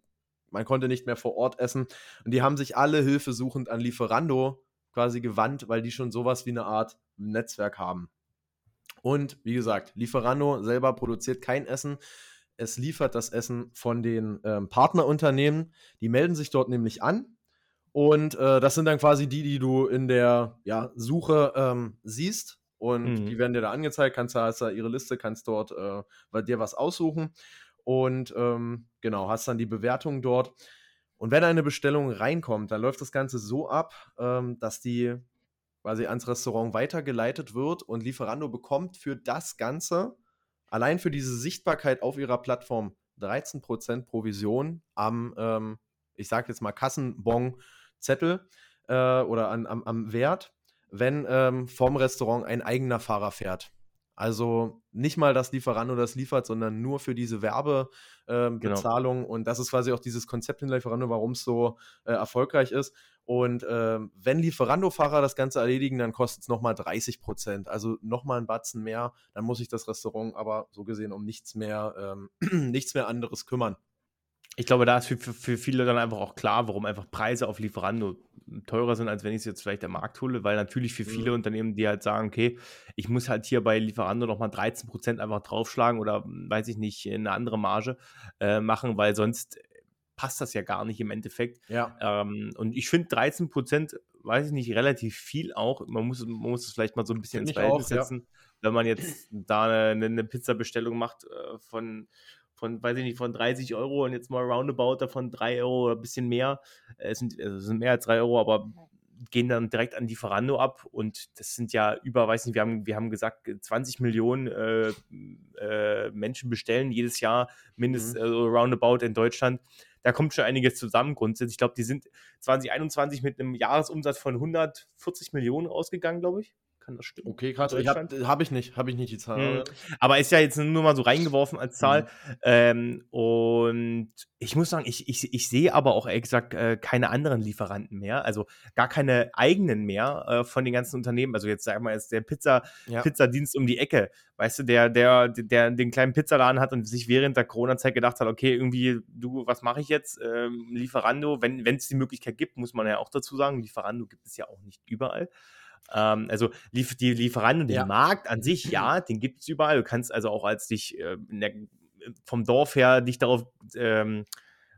man konnte nicht mehr vor Ort essen und die haben sich alle hilfesuchend an Lieferando quasi gewandt, weil die schon sowas wie eine Art Netzwerk haben. Und wie gesagt, Lieferando selber produziert kein Essen. Es liefert das Essen von den ähm, Partnerunternehmen. Die melden sich dort nämlich an. Und äh, das sind dann quasi die, die du in der ja, Suche ähm, siehst. Und mhm. die werden dir da angezeigt. Kannst du hast da ihre Liste, kannst dort äh, bei dir was aussuchen. Und ähm, genau, hast dann die Bewertung dort. Und wenn eine Bestellung reinkommt, dann läuft das Ganze so ab, ähm, dass die quasi ans Restaurant weitergeleitet wird und Lieferando bekommt für das Ganze, allein für diese Sichtbarkeit auf ihrer Plattform, 13% Provision am, ähm, ich sage jetzt mal, Kassenbon-Zettel äh, oder an, am, am Wert, wenn ähm, vom Restaurant ein eigener Fahrer fährt. Also nicht mal das Lieferando das liefert, sondern nur für diese Werbebezahlung. Ähm, genau. Und das ist quasi auch dieses Konzept in Lieferando, warum es so äh, erfolgreich ist. Und ähm, wenn Lieferando-Fahrer das Ganze erledigen, dann kostet es nochmal 30 Prozent. Also nochmal ein Batzen mehr. Dann muss sich das Restaurant aber so gesehen um nichts mehr, ähm, nichts mehr anderes kümmern ich glaube, da ist für, für, viele dann einfach auch klar, warum einfach Preise auf Lieferando teurer sind, als wenn ich es jetzt vielleicht am Markt hole, weil natürlich für viele mhm. Unternehmen, die halt sagen, okay, ich muss halt hier bei Lieferando nochmal 13% einfach draufschlagen oder weiß ich nicht, eine andere Marge äh, machen, weil sonst passt das ja gar nicht im Endeffekt. Ja. Ähm, und ich finde 13%, weiß ich nicht, relativ viel auch. Man muss, man muss es vielleicht mal so ein bisschen ins Verhältnis setzen, ja. wenn man jetzt da eine, eine Pizza-Bestellung macht äh, von von, weiß ich nicht, von 30 Euro und jetzt mal roundabout davon 3 Euro oder ein bisschen mehr. Es sind, also es sind mehr als 3 Euro, aber gehen dann direkt an Lieferando ab und das sind ja über, weiß nicht, wir haben, wir haben gesagt, 20 Millionen äh, äh, Menschen bestellen jedes Jahr mindestens mhm. also roundabout in Deutschland. Da kommt schon einiges zusammen grundsätzlich. Ich glaube, die sind 2021 mit einem Jahresumsatz von 140 Millionen ausgegangen, glaube ich. Kann das stimmen. Okay, krass. Ich habe hab ich nicht, habe ich nicht die Zahl. Mhm. Aber ist ja jetzt nur mal so reingeworfen als Zahl. Mhm. Ähm, und ich muss sagen, ich, ich, ich sehe aber auch ehrlich gesagt äh, keine anderen Lieferanten mehr, also gar keine eigenen mehr äh, von den ganzen Unternehmen. Also jetzt sagen wir jetzt der Pizza, ja. Pizzadienst um die Ecke, weißt du, der, der, der den kleinen Pizzaladen hat und sich während der Corona-Zeit gedacht hat, okay, irgendwie, du, was mache ich jetzt? Ähm, Lieferando, wenn es die Möglichkeit gibt, muss man ja auch dazu sagen, Lieferando gibt es ja auch nicht überall. Ähm, also lief, die Lieferando, den ja. Markt an sich, ja, den gibt es überall. Du kannst also auch als dich äh, der, vom Dorf her dich darauf ähm,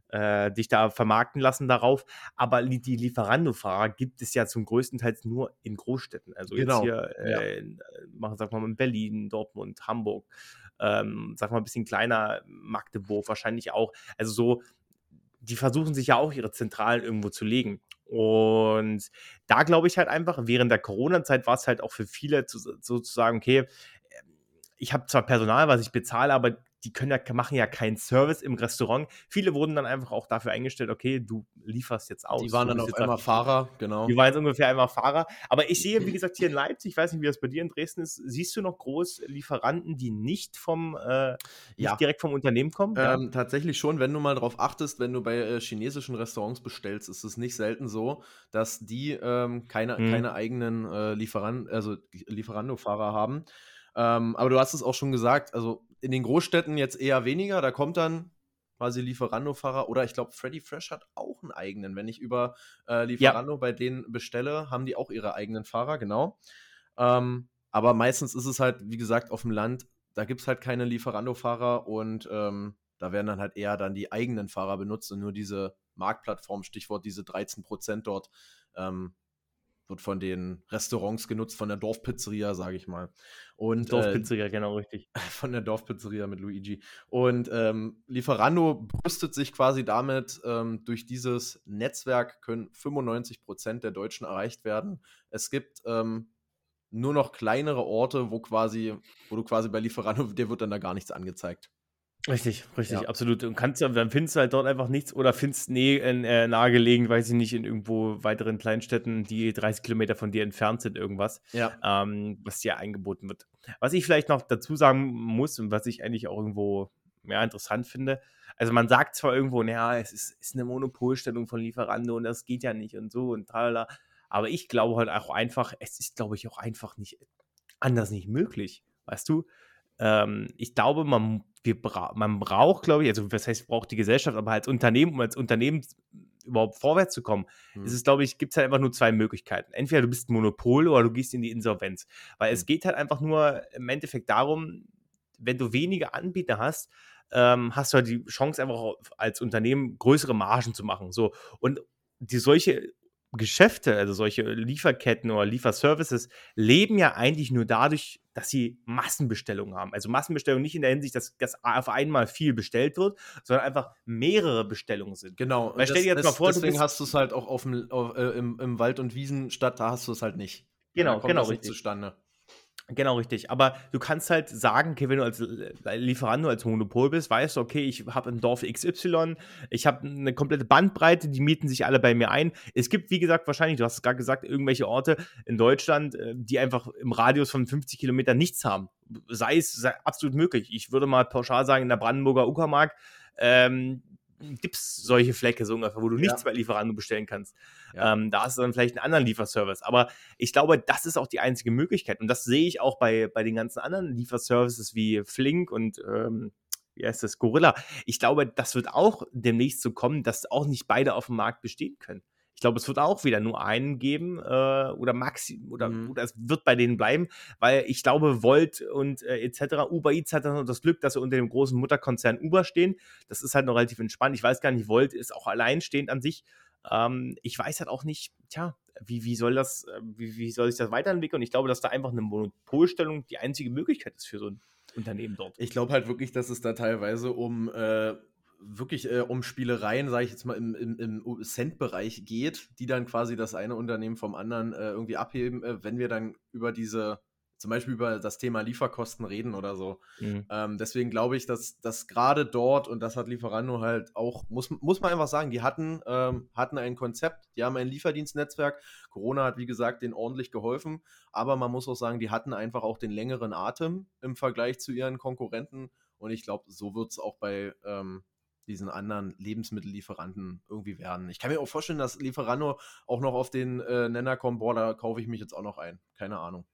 äh, dich da vermarkten lassen darauf. Aber die Lieferando-Fahrer gibt es ja zum größten Teil nur in Großstädten. Also genau. jetzt hier, äh, ja. in, äh, sag mal, in Berlin, Dortmund, Hamburg, ähm, sag mal ein bisschen kleiner, Magdeburg wahrscheinlich auch. Also so, die versuchen sich ja auch ihre Zentralen irgendwo zu legen. Und da glaube ich halt einfach, während der Corona-Zeit war es halt auch für viele zu, sozusagen, okay, ich habe zwar Personal, was ich bezahle, aber die können ja, machen ja keinen Service im Restaurant. Viele wurden dann einfach auch dafür eingestellt, okay, du lieferst jetzt aus. Die waren dann auf einmal Fahrer, genau. Die waren jetzt ungefähr einmal Fahrer. Aber ich sehe, wie gesagt, hier in Leipzig, ich weiß nicht, wie das bei dir in Dresden ist, siehst du noch groß Lieferanten, die nicht vom äh, nicht ja. direkt vom Unternehmen kommen? Ähm, ja. Tatsächlich schon, wenn du mal darauf achtest, wenn du bei äh, chinesischen Restaurants bestellst, ist es nicht selten so, dass die ähm, keine, hm. keine eigenen äh, Lieferant, also Lieferando-Fahrer haben. Ähm, aber du hast es auch schon gesagt, also in den Großstädten jetzt eher weniger. Da kommt dann quasi Lieferando-Fahrer oder ich glaube, Freddy Fresh hat auch einen eigenen. Wenn ich über äh, Lieferando ja. bei denen bestelle, haben die auch ihre eigenen Fahrer, genau. Ähm, aber meistens ist es halt, wie gesagt, auf dem Land, da gibt es halt keine Lieferando-Fahrer und ähm, da werden dann halt eher dann die eigenen Fahrer benutzt und nur diese Marktplattform, Stichwort diese 13% dort, ähm, wird von den Restaurants genutzt, von der Dorfpizzeria, sage ich mal. Und, Dorfpizzeria, äh, genau richtig. Von der Dorfpizzeria mit Luigi. Und ähm, Lieferando brüstet sich quasi damit, ähm, durch dieses Netzwerk können 95 Prozent der Deutschen erreicht werden. Es gibt ähm, nur noch kleinere Orte, wo quasi, wo du quasi bei Lieferando, dir wird dann da gar nichts angezeigt. Richtig, richtig, Ja. absolut. Und kannst ja dann findest du halt dort einfach nichts oder findest nee, in, äh, nahegelegen, weiß ich nicht, in irgendwo weiteren Kleinstädten, die 30 Kilometer von dir entfernt sind, irgendwas, Ja. ähm, was dir angeboten wird. Was ich vielleicht noch dazu sagen muss und was ich eigentlich auch irgendwo ja, interessant finde, also man sagt zwar irgendwo, naja, es ist, ist eine Monopolstellung von Lieferando und das geht ja nicht und so und tralala, aber ich glaube halt auch einfach, es ist, glaube ich, auch einfach nicht anders nicht möglich, weißt du? Ähm, ich glaube, man wir bra man braucht, glaube ich, also was heißt, braucht die Gesellschaft, aber als Unternehmen, um als Unternehmen überhaupt vorwärts zu kommen, hm. ist es, glaube ich, gibt es halt einfach nur zwei Möglichkeiten. Entweder du bist ein Monopol oder du gehst in die Insolvenz. Weil hm. es geht halt einfach nur im Endeffekt darum, wenn du wenige Anbieter hast, ähm, hast du halt die Chance, einfach als Unternehmen größere Margen zu machen. So. Und die solche Geschäfte, also solche Lieferketten oder Lieferservices, leben ja eigentlich nur dadurch, dass sie Massenbestellungen haben. Also Massenbestellungen nicht in der Hinsicht, dass, dass auf einmal viel bestellt wird, sondern einfach mehrere Bestellungen sind. Genau. Weil stell dir jetzt mal vor, deswegen hast du es halt auch auf dem, auf, äh, im, im Wald- und Wiesenstadt, da hast du es halt nicht. Genau, genau. Das nicht zustande. Genau, richtig. Aber du kannst halt sagen, okay, wenn du als Lieferando, als Monopol bist, weißt du, okay, ich habe ein Dorf XY, ich habe eine komplette Bandbreite, die mieten sich alle bei mir ein. Es gibt, wie gesagt, wahrscheinlich, du hast es gerade gesagt, irgendwelche Orte in Deutschland, äh, die einfach im Radius von 50 Kilometern nichts haben. Sei es sei absolut möglich. Ich würde mal pauschal sagen, in der Brandenburger Uckermark, ähm, gibt es solche Flecke so ungefähr, wo du nichts ja. bei Lieferando bestellen kannst. Ja. Ähm, da hast du dann vielleicht einen anderen Lieferservice. Aber ich glaube, das ist auch die einzige Möglichkeit. Und das sehe ich auch bei, bei den ganzen anderen Lieferservices wie Flink und ähm, wie heißt das, Gorilla. Ich glaube, das wird auch demnächst so kommen, dass auch nicht beide auf dem Markt bestehen können. Ich glaube, es wird auch wieder nur einen geben äh, oder Maxi oder, mhm. oder es wird bei denen bleiben, weil ich glaube, Volt und äh, etc. Uber Eats hat das Glück, dass sie unter dem großen Mutterkonzern Uber stehen. Das ist halt noch relativ entspannt. Ich weiß gar nicht, Volt ist auch alleinstehend an sich. Ähm, ich weiß halt auch nicht, tja, wie, wie soll das, äh, wie, wie soll sich das weiterentwickeln? Und ich glaube, dass da einfach eine Monopolstellung die einzige Möglichkeit ist für so ein Unternehmen dort. Ich glaube halt wirklich, dass es da teilweise um äh, wirklich äh, um Spielereien, sage ich jetzt mal, im, im, im Cent-Bereich geht, die dann quasi das eine Unternehmen vom anderen äh, irgendwie abheben, äh, wenn wir dann über diese zum Beispiel über das Thema Lieferkosten reden oder so. Mhm. Ähm, deswegen glaube ich, dass, dass gerade dort, und das hat Lieferando halt auch, muss, muss man einfach sagen, die hatten, ähm, hatten ein Konzept, die haben ein Lieferdienstnetzwerk. Corona hat, wie gesagt, denen ordentlich geholfen, aber man muss auch sagen, die hatten einfach auch den längeren Atem im Vergleich zu ihren Konkurrenten. Und ich glaube, so wird es auch bei ähm, diesen anderen Lebensmittellieferanten irgendwie werden. Ich kann mir auch vorstellen, dass Lieferando auch noch auf den äh, Nenner kommt, boah, da kaufe ich mich jetzt auch noch ein. Keine Ahnung.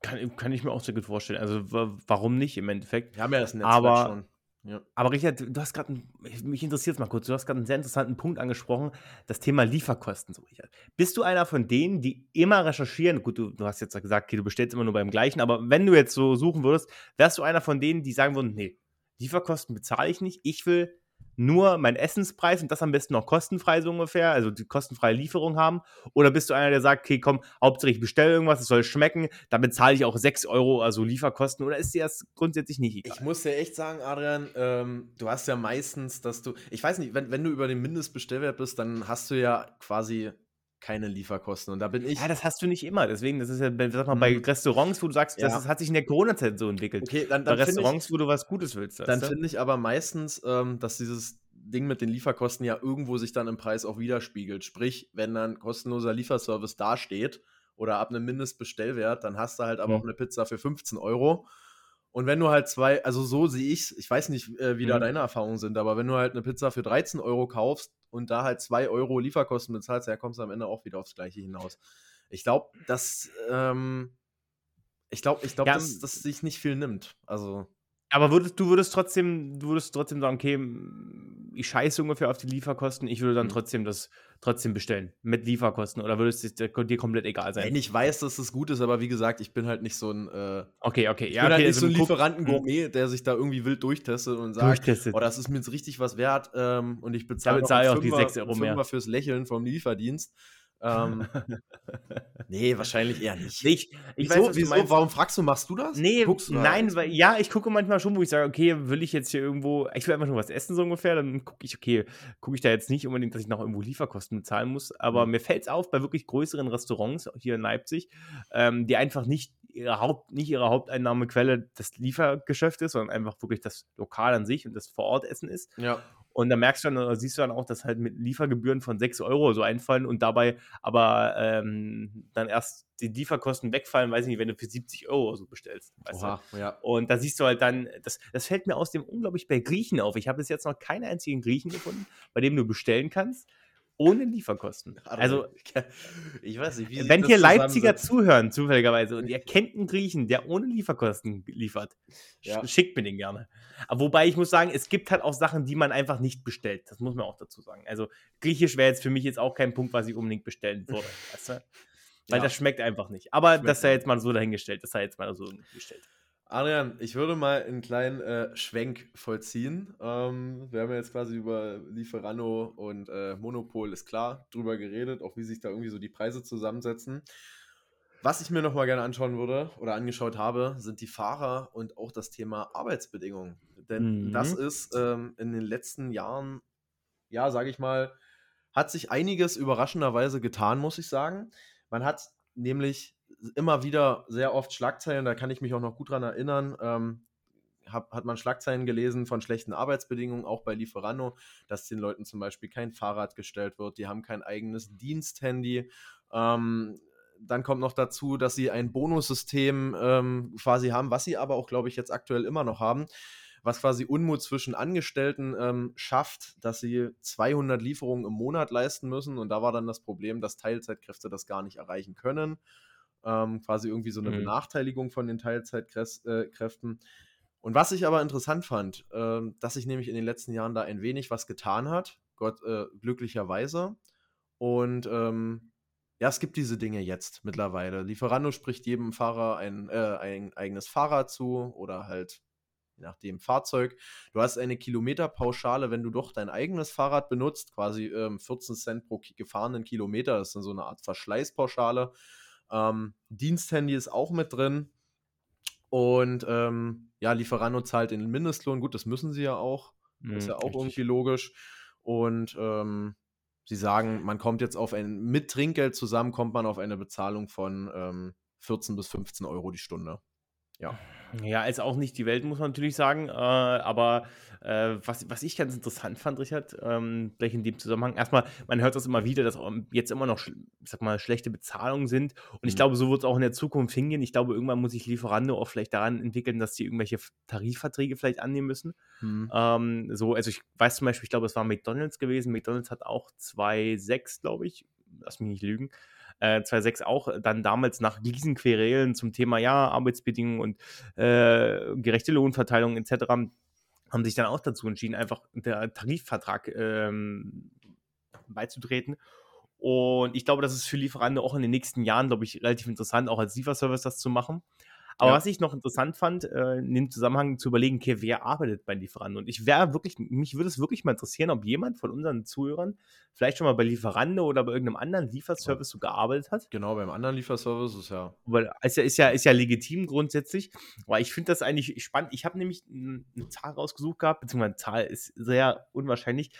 Kann, kann ich mir auch sehr gut vorstellen. Also warum nicht im Endeffekt? Wir haben ja das Netzwerk aber, schon. Ja. Aber Richard, du hast gerade, mich interessiert es mal kurz, du hast gerade einen sehr interessanten Punkt angesprochen, das Thema Lieferkosten. So, Richard. Bist du einer von denen, die immer recherchieren? Gut, du, du hast jetzt gesagt, okay, du bestellst immer nur beim gleichen, aber wenn du jetzt so suchen würdest, wärst du einer von denen, die sagen würden, nee, Lieferkosten bezahle ich nicht, ich will nur mein Essenspreis und das am besten noch kostenfrei so ungefähr, also die kostenfreie Lieferung haben? Oder bist du einer, der sagt, okay, komm, hauptsächlich bestell irgendwas, es soll schmecken, da bezahle ich auch 6 Euro, also Lieferkosten, oder ist dir das grundsätzlich nicht egal? Ich muss dir echt sagen, Adrian, ähm, du hast ja meistens, dass du, ich weiß nicht, wenn, wenn du über den Mindestbestellwert bist, dann hast du ja quasi keine Lieferkosten. Und da bin ich. Ja, das hast du nicht immer. Deswegen, das ist ja, sag mal, bei mhm. Restaurants, wo du sagst, ja. das, hat sich in der Corona-Zeit so entwickelt. Okay, dann, dann bei Restaurants, ich, wo du was Gutes willst. Dann finde ich aber meistens, ähm, dass dieses Ding mit den Lieferkosten ja irgendwo sich dann im Preis auch widerspiegelt. Sprich, wenn dann kostenloser Lieferservice dasteht oder ab einem Mindestbestellwert, dann hast du halt aber mhm. auch eine Pizza für 15 Euro. Und wenn du halt zwei, also so sehe ich es, ich weiß nicht, äh, wie mhm. da deine Erfahrungen sind, aber wenn du halt eine Pizza für 13 Euro kaufst und da halt 2 Euro Lieferkosten bezahlst, dann kommst du am Ende auch wieder aufs Gleiche hinaus. Ich glaube, dass, ähm, ich glaube, ich glaube, ja, dass, dass sich nicht viel nimmt. Also. Aber würdest, du würdest trotzdem, du würdest trotzdem sagen, okay, ich scheiße ungefähr auf die Lieferkosten, ich würde dann mhm. trotzdem das trotzdem bestellen mit Lieferkosten oder würdest es dir komplett egal sein? Wenn ich weiß, dass das gut ist, aber wie gesagt, ich bin halt nicht so ein äh, Okay, okay, ich ja, bin halt okay, halt nicht so ein Lieferanten-Gourmet, der sich da irgendwie wild durchtestet und sagt, durchtestet. oh, das ist mir jetzt richtig was wert ähm, und ich bezahle bezahl auch die 6 Euro mehr fürs Lächeln vom Lieferdienst. Ähm, nee, wahrscheinlich eher nicht. Ich, ich wieso, weiß, wieso? Warum fragst du, machst du das? Nee, du nein, weil, ja, ich gucke manchmal schon, wo ich sage, okay, will ich jetzt hier irgendwo, ich will einfach nur was essen, so ungefähr, dann gucke ich, okay, gucke ich da jetzt nicht unbedingt, dass ich noch irgendwo Lieferkosten bezahlen muss, aber mhm. mir fällt es auf, bei wirklich größeren Restaurants hier in Leipzig, ähm, die einfach nicht ihre, Haupt, nicht ihre Haupteinnahmequelle das Liefergeschäft ist, sondern einfach wirklich das Lokal an sich und das Vorortessen ist. Ja. Und da merkst du dann, oder siehst du dann auch, dass halt mit Liefergebühren von 6 Euro so einfallen und dabei aber ähm, dann erst die Lieferkosten wegfallen, weiß ich nicht, wenn du für 70 Euro so bestellst. Oha, ja. Und da siehst du halt dann, das, das fällt mir aus dem unglaublich bei Griechen auf. Ich habe bis jetzt noch keinen einzigen Griechen gefunden, bei dem du bestellen kannst ohne Lieferkosten. Also, ich weiß nicht, wie Wenn hier Leipziger zuhören, zufälligerweise, und ihr kennt einen Griechen, der ohne Lieferkosten liefert, ja. schickt mir den gerne. Aber wobei ich muss sagen, es gibt halt auch Sachen, die man einfach nicht bestellt. Das muss man auch dazu sagen. Also, Griechisch wäre jetzt für mich jetzt auch kein Punkt, was ich unbedingt bestellen würde. weißt du? Weil ja. das schmeckt einfach nicht. Aber schmeckt das sei jetzt mal so dahingestellt. Das sei jetzt mal so gestellt. Adrian, ich würde mal einen kleinen äh, Schwenk vollziehen. Ähm, wir haben ja jetzt quasi über Lieferando und äh, Monopol, ist klar, drüber geredet, auch wie sich da irgendwie so die Preise zusammensetzen. Was ich mir nochmal gerne anschauen würde oder angeschaut habe, sind die Fahrer und auch das Thema Arbeitsbedingungen. Denn mhm. das ist ähm, in den letzten Jahren, ja, sage ich mal, hat sich einiges überraschenderweise getan, muss ich sagen. Man hat nämlich immer wieder sehr oft Schlagzeilen, da kann ich mich auch noch gut dran erinnern. Ähm, hab, hat man Schlagzeilen gelesen von schlechten Arbeitsbedingungen, auch bei Lieferando, dass den Leuten zum Beispiel kein Fahrrad gestellt wird, die haben kein eigenes Diensthandy. Ähm, dann kommt noch dazu, dass sie ein Bonussystem ähm, quasi haben, was sie aber auch, glaube ich, jetzt aktuell immer noch haben, was quasi Unmut zwischen Angestellten ähm, schafft, dass sie 200 Lieferungen im Monat leisten müssen. Und da war dann das Problem, dass Teilzeitkräfte das gar nicht erreichen können ähm, quasi irgendwie so eine mhm. Benachteiligung von den Teilzeitkräften. Und was ich aber interessant fand, äh, dass sich nämlich in den letzten Jahren da ein wenig was getan hat, Gott äh, glücklicherweise. Und ähm, ja, es gibt diese Dinge jetzt mittlerweile. Lieferando spricht jedem Fahrer ein, äh, ein eigenes Fahrrad zu oder halt je nachdem Fahrzeug. Du hast eine Kilometerpauschale, wenn du doch dein eigenes Fahrrad benutzt, quasi ähm, 14 Cent pro gefahrenen Kilometer. Das ist dann so eine Art Verschleißpauschale. Ähm, Diensthandy ist auch mit drin. Und ähm, ja, Lieferando zahlt den Mindestlohn. Gut, das müssen sie ja auch. Das ist ja auch richtig. irgendwie logisch. Und ähm, sie sagen, man kommt jetzt auf ein, mit Trinkgeld zusammen kommt man auf eine Bezahlung von ähm, 14 bis 15 Euro die Stunde. Ja. Ja, ist auch nicht die Welt, muss man natürlich sagen. Äh, aber äh, was, was ich ganz interessant fand, Richard, ähm, gleich in dem Zusammenhang, erstmal, man hört das immer wieder, dass jetzt immer noch, ich sag mal, schlechte Bezahlungen sind. Und ich mhm. glaube, so wird es auch in der Zukunft hingehen. Ich glaube, irgendwann muss sich Lieferando auch vielleicht daran entwickeln, dass sie irgendwelche Tarifverträge vielleicht annehmen müssen. Mhm. Ähm, so, also ich weiß zum Beispiel, ich glaube, es war McDonalds gewesen. McDonalds hat auch 2,6, glaube ich, lass mich nicht lügen, äh, 2006 auch dann damals nach diesen Querelen zum Thema ja, Arbeitsbedingungen und äh, gerechte Lohnverteilung etc. haben sich dann auch dazu entschieden, einfach der Tarifvertrag ähm, beizutreten. Und ich glaube, das ist für Lieferanten auch in den nächsten Jahren, glaube ich, relativ interessant, auch als Lieferservice das zu machen. Aber ja. was ich noch interessant fand, äh, in dem Zusammenhang zu überlegen, okay, wer arbeitet bei Lieferando? Und ich wäre wirklich, mich würde es wirklich mal interessieren, ob jemand von unseren Zuhörern vielleicht schon mal bei Lieferando oder bei irgendeinem anderen Lieferservice so gearbeitet hat. Genau, beim anderen Lieferservice ist ja. Weil ist ja, ist ja, ist ja legitim grundsätzlich. Aber ich finde das eigentlich spannend. Ich habe nämlich eine Zahl rausgesucht gehabt, beziehungsweise eine Zahl ist sehr unwahrscheinlich.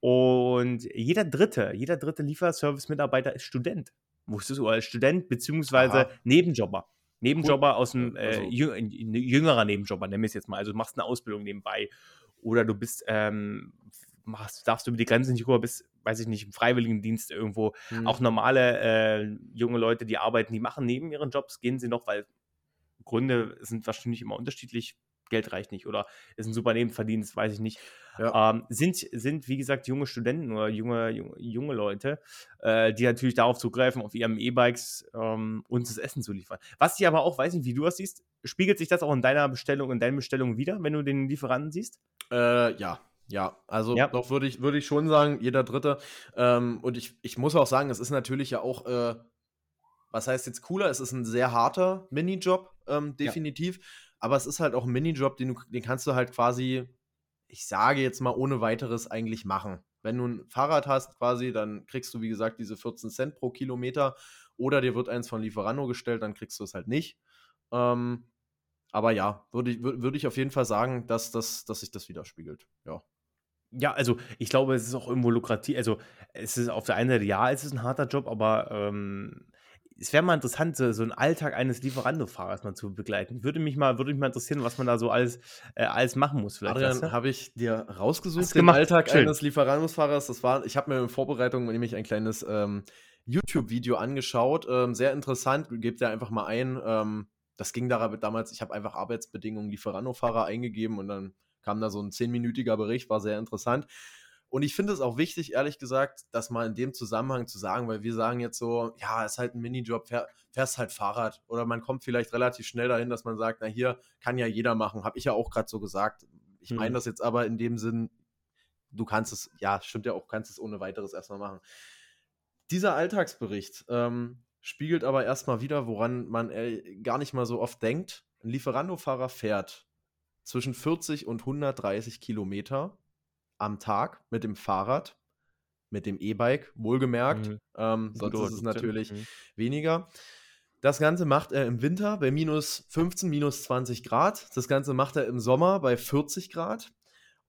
Und jeder dritte, jeder dritte Lieferservice-Mitarbeiter ist Student. Wusstest du, als Student beziehungsweise Aha. Nebenjobber. Nebenjobber aus dem, äh, also. jüngerer Nebenjobber, nennen wir es jetzt mal. Also du machst eine Ausbildung nebenbei oder du bist, ähm, machst, darfst du über die Grenze nicht rüber, bist, weiß ich nicht, im Freiwilligendienst irgendwo. Mhm. Auch normale äh, junge Leute, die arbeiten, die machen neben ihren Jobs, gehen sie noch, weil Gründe sind wahrscheinlich immer unterschiedlich. Geld reicht nicht oder ist ein super Nebenverdienst, weiß ich nicht. Ja. Ähm, sind, sind, wie gesagt, junge Studenten oder junge, junge, junge Leute, äh, die natürlich darauf zugreifen, auf ihren E-Bikes ähm, uns das Essen zu liefern. Was ich aber auch, weiß nicht, wie du das siehst, spiegelt sich das auch in deiner Bestellung, in deinen Bestellungen wieder, wenn du den Lieferanten siehst? Äh, ja, ja, also ja. doch würde ich, würd ich schon sagen, jeder Dritte. Ähm, und ich, ich muss auch sagen, es ist natürlich ja auch, äh, was heißt jetzt cooler? Es ist ein sehr harter Minijob, ähm, definitiv. Ja aber es ist halt auch ein Minijob, den, du, den kannst du halt quasi, ich sage jetzt mal, ohne weiteres eigentlich machen. Wenn du ein Fahrrad hast quasi, dann kriegst du, wie gesagt, diese 14 Cent pro Kilometer oder dir wird eins von Lieferando gestellt, dann kriegst du es halt nicht. Ähm, aber ja, würde ich, würd ich auf jeden Fall sagen, dass, das, dass sich das widerspiegelt. Ja. Ja, also ich glaube, es ist auch irgendwo lukrativ. Also es ist auf der einen Seite, ja, es ist ein harter Job, aber ähm, es wäre mal interessant, so, so einen Alltag eines Lieferando-Fahrers mal zu begleiten. Würde mich mal, würde mich mal interessieren, was man da so alles, äh, alles machen muss. Vielleicht, Adrian, habe ich dir rausgesucht, Hast den gemacht? Alltag Schön. eines Lieferando-Fahrers. Das war, ich habe mir in Vorbereitung nämlich ein kleines ähm, YouTube-Video angeschaut. Ähm, sehr interessant. Gebt ja einfach mal ein. Ähm, das ging da damals, ich habe einfach Arbeitsbedingungen Lieferando-Fahrer eingegeben und dann kam da so ein zehnminütiger Bericht, war sehr interessant. Und ich finde es auch wichtig, ehrlich gesagt, das mal in dem Zusammenhang zu sagen, weil wir sagen jetzt so, ja, ist halt ein Minijob, fähr, fährst halt Fahrrad. Oder man kommt vielleicht relativ schnell dahin, dass man sagt, na hier kann ja jeder machen. Habe ich ja auch gerade so gesagt. Ich meine mhm. das jetzt aber in dem Sinn, du kannst es, ja, stimmt ja auch, kannst es ohne weiteres erstmal machen. Dieser Alltagsbericht ähm, spiegelt aber erstmal wieder, woran man äh, gar nicht mal so oft denkt. Ein Lieferando-Fahrer fährt zwischen 40 und 130 Kilometer am Tag mit dem Fahrrad, mit dem E-Bike, wohlgemerkt. Mhm. Ähm, sonst ist es natürlich mhm. weniger. Das Ganze macht er im Winter bei minus 15, minus 20 Grad. Das Ganze macht er im Sommer bei 40 Grad.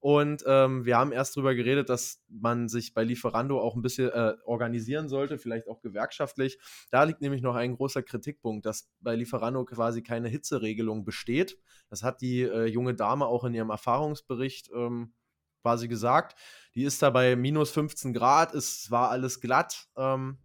Und ähm, wir haben erst darüber geredet, dass man sich bei Lieferando auch ein bisschen äh, organisieren sollte, vielleicht auch gewerkschaftlich. Da liegt nämlich noch ein großer Kritikpunkt, dass bei Lieferando quasi keine Hitzeregelung besteht. Das hat die äh, junge Dame auch in ihrem Erfahrungsbericht ähm, quasi gesagt. Die ist da bei minus 15 Grad, es war alles glatt ähm,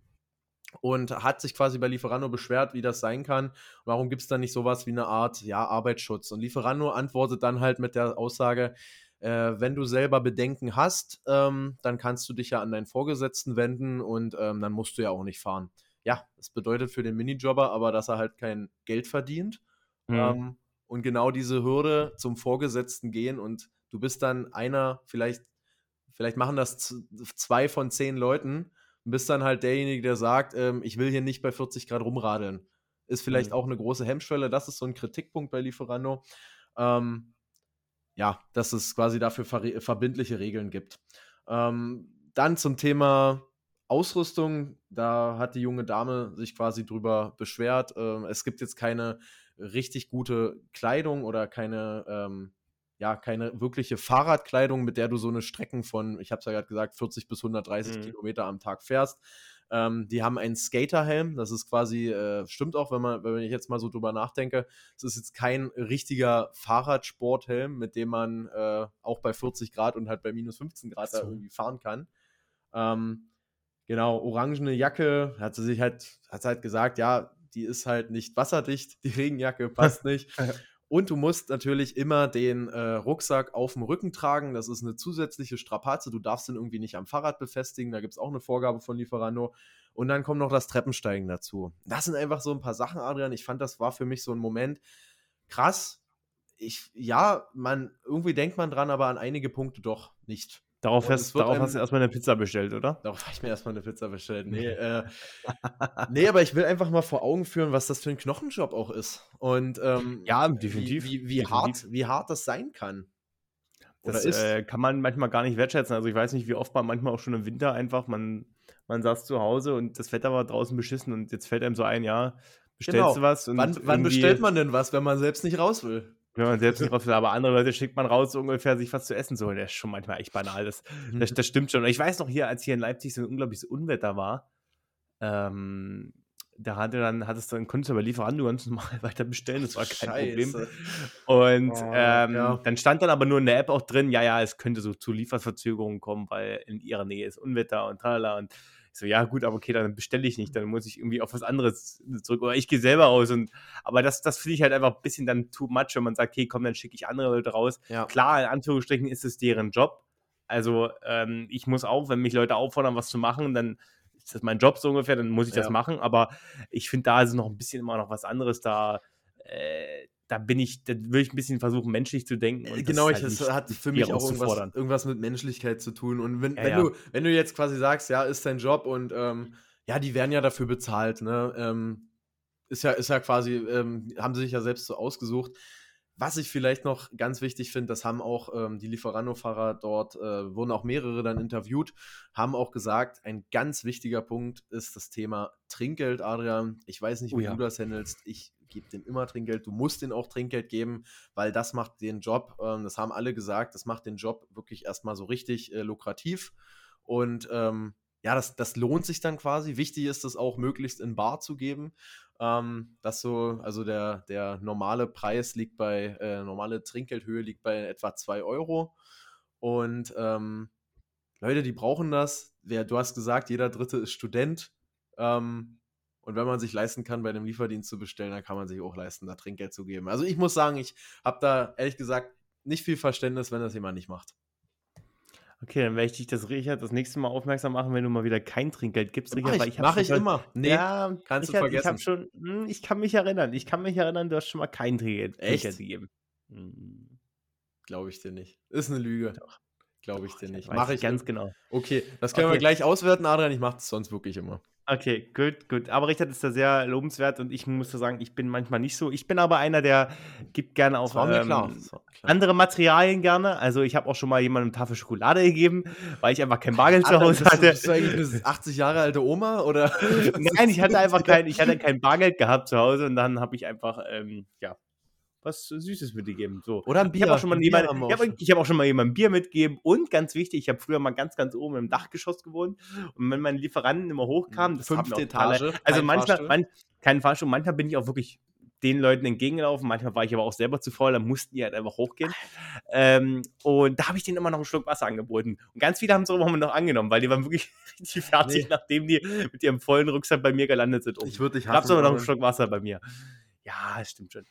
und hat sich quasi bei Lieferando beschwert, wie das sein kann. Warum gibt es da nicht sowas wie eine Art ja, Arbeitsschutz? Und Lieferando antwortet dann halt mit der Aussage, äh, wenn du selber Bedenken hast, ähm, dann kannst du dich ja an deinen Vorgesetzten wenden und ähm, dann musst du ja auch nicht fahren. Ja, das bedeutet für den Minijobber aber, dass er halt kein Geld verdient. Mhm. Ähm, und genau diese Hürde zum Vorgesetzten gehen und du bist dann einer, vielleicht, vielleicht machen das zwei von zehn Leuten und bist dann halt derjenige, der sagt, ähm, ich will hier nicht bei 40 Grad rumradeln. Ist vielleicht mhm. auch eine große Hemmschwelle. Das ist so ein Kritikpunkt bei Lieferando. Ähm, ja, dass es quasi dafür ver verbindliche Regeln gibt. Ähm, dann zum Thema Ausrüstung, da hat die junge Dame sich quasi drüber beschwert. Ähm, es gibt jetzt keine richtig gute Kleidung oder keine ähm, ja, keine wirkliche Fahrradkleidung, mit der du so eine Strecken von, ich habe es ja gerade gesagt, 40 bis 130 mhm. Kilometer am Tag fährst. Ähm, die haben einen Skaterhelm, das ist quasi, äh, stimmt auch, wenn man, wenn ich jetzt mal so drüber nachdenke, es ist jetzt kein richtiger Fahrradsporthelm, mit dem man äh, auch bei 40 Grad und halt bei minus 15 Grad so. da irgendwie fahren kann. Ähm, genau, orangene Jacke, hat sie sich halt, hat halt gesagt, ja, die ist halt nicht wasserdicht, die Regenjacke passt nicht. Und du musst natürlich immer den äh, Rucksack auf dem Rücken tragen. Das ist eine zusätzliche Strapaze. Du darfst den irgendwie nicht am Fahrrad befestigen. Da gibt es auch eine Vorgabe von Lieferando. Und dann kommt noch das Treppensteigen dazu. Das sind einfach so ein paar Sachen, Adrian. Ich fand, das war für mich so ein Moment krass. Ich, ja, man, irgendwie denkt man dran, aber an einige Punkte doch nicht. Darauf, hast, darauf hast, du erstmal eine Pizza bestellt, oder? Darauf habe ich mir erstmal eine Pizza bestellt. Nee, äh, nee, aber ich will einfach mal vor Augen führen, was das für ein Knochenjob auch ist. Und ähm, ja, definitiv. Wie, wie, wie definitiv. Hart, wie hart das sein kann. Das äh, kann man manchmal gar nicht wertschätzen. Also ich weiß nicht, wie oft man manchmal auch schon im Winter einfach, man, man saß zu Hause und das Wetter war draußen beschissen und jetzt fällt einem so ein, ja, bestellst genau. du was? wann, wann bestellt man denn was, wenn man selbst nicht raus will? Wenn man selbst nicht raus will, aber andere Leute schickt man raus, so ungefähr sich was zu essen zu holen. Das ist schon manchmal echt banal. Das, das, das stimmt schon. Ich weiß noch hier, als hier in Leipzig so ein unglaubliches Unwetter war, ähm, da hatte dann, hattest dann, konntest du aber Lieferando ganz normal weiter bestellen, das war kein Scheiße. Problem. Und oh, ähm, ja. dann stand dann aber nur in der App auch drin, ja, ja, es könnte so zu Lieferverzögerungen kommen, weil in ihrer Nähe ist Unwetter und tralala und ich so, ja, gut, aber okay, dann bestelle ich nicht, dann muss ich irgendwie auf was anderes zurück. Oder ich gehe selber raus. Und, aber das, das finde ich halt einfach ein bisschen dann too much, wenn man sagt, okay, komm, dann schicke ich andere Leute raus. Ja. Klar, in Anführungsstrichen ist es deren Job. Also ähm, ich muss auch, wenn mich Leute auffordern, was zu machen, dann ist das mein Job so ungefähr, dann muss ich ja. das machen. Aber ich finde, da ist noch ein bisschen immer noch was anderes da. Äh, da bin ich, da will ich ein bisschen versuchen, menschlich zu denken. Und genau, ich, halt hat für mich auch irgendwas, irgendwas, mit Menschlichkeit zu tun. Und wenn, ja, wenn, ja. Du, wenn du jetzt quasi sagst, ja, ist dein Job und ähm, ja, die werden ja dafür bezahlt, ne? Ähm, ist ja, ist ja quasi, ähm, haben sie sich ja selbst so ausgesucht. Was ich vielleicht noch ganz wichtig finde, das haben auch ähm, die Lieferando-Fahrer dort, äh, wurden auch mehrere dann interviewt, haben auch gesagt, ein ganz wichtiger Punkt ist das Thema Trinkgeld, Adrian. Ich weiß nicht, wie oh ja. du das handelst. Ich gib dem immer Trinkgeld, du musst den auch Trinkgeld geben, weil das macht den Job, ähm, das haben alle gesagt, das macht den Job wirklich erstmal so richtig äh, lukrativ. Und ähm, ja, das, das lohnt sich dann quasi. Wichtig ist es auch, möglichst in Bar zu geben. Ähm, das so, also der, der normale Preis liegt bei, äh, normale Trinkgeldhöhe liegt bei etwa 2 Euro. Und ähm, Leute, die brauchen das. Du hast gesagt, jeder Dritte ist Student. Ähm, und wenn man sich leisten kann, bei einem Lieferdienst zu bestellen, dann kann man sich auch leisten, da Trinkgeld zu geben. Also ich muss sagen, ich habe da ehrlich gesagt nicht viel Verständnis, wenn das jemand nicht macht. Okay, dann werde ich dich das, Richard, das nächste Mal aufmerksam machen, wenn du mal wieder kein Trinkgeld gibst, Richard. Mach ich, mach ich immer. Nee, ja, kannst du vergessen. Ich, schon, hm, ich kann mich erinnern. Ich kann mich erinnern, du hast schon mal kein Trinkgeld, Trinkgeld gegeben. Hm. Glaube ich dir nicht. Ist eine Lüge. Doch. Glaube ich dir nicht. Mache ich ganz genau. Okay, das können okay. wir gleich auswerten, Adrian. Ich mache das sonst wirklich immer. Okay, gut, gut. Aber Richard ist da sehr lobenswert und ich muss sagen, ich bin manchmal nicht so. Ich bin aber einer, der gibt gerne auch ähm, andere Materialien gerne. Also ich habe auch schon mal jemandem eine Tafel Schokolade gegeben, weil ich einfach kein Bargeld zu Hause hatte. Bist du eigentlich eine 80 Jahre alte Oma oder? Nein, ich hatte einfach kein, ich hatte kein Bargeld gehabt zu Hause und dann habe ich einfach ähm, ja was Süßes mitgegeben. So. Oder ein Bier. Ich habe auch, schon mal jemand, ich hab, ich hab auch schon mal jemandem Bier mitgegeben und ganz wichtig, ich habe früher mal ganz, ganz oben im Dachgeschoss gewohnt und wenn meine Lieferanten immer hochkamen, das fünfte Etage, alle, also manchmal, man, kein Fahrstuhl, manchmal bin ich auch wirklich den Leuten entgegengelaufen. Manchmal war ich aber auch selber zu faul, dann mussten die halt einfach hochgehen. Ähm, und da habe ich denen immer noch einen Schluck Wasser angeboten. Und ganz viele haben es auch noch angenommen, weil die waren wirklich richtig fertig, nee. nachdem die mit ihrem vollen Rucksack bei mir gelandet sind. Ich würde dich hassen. Gab es aber noch einen Schluck Wasser bei mir. Ja, stimmt schon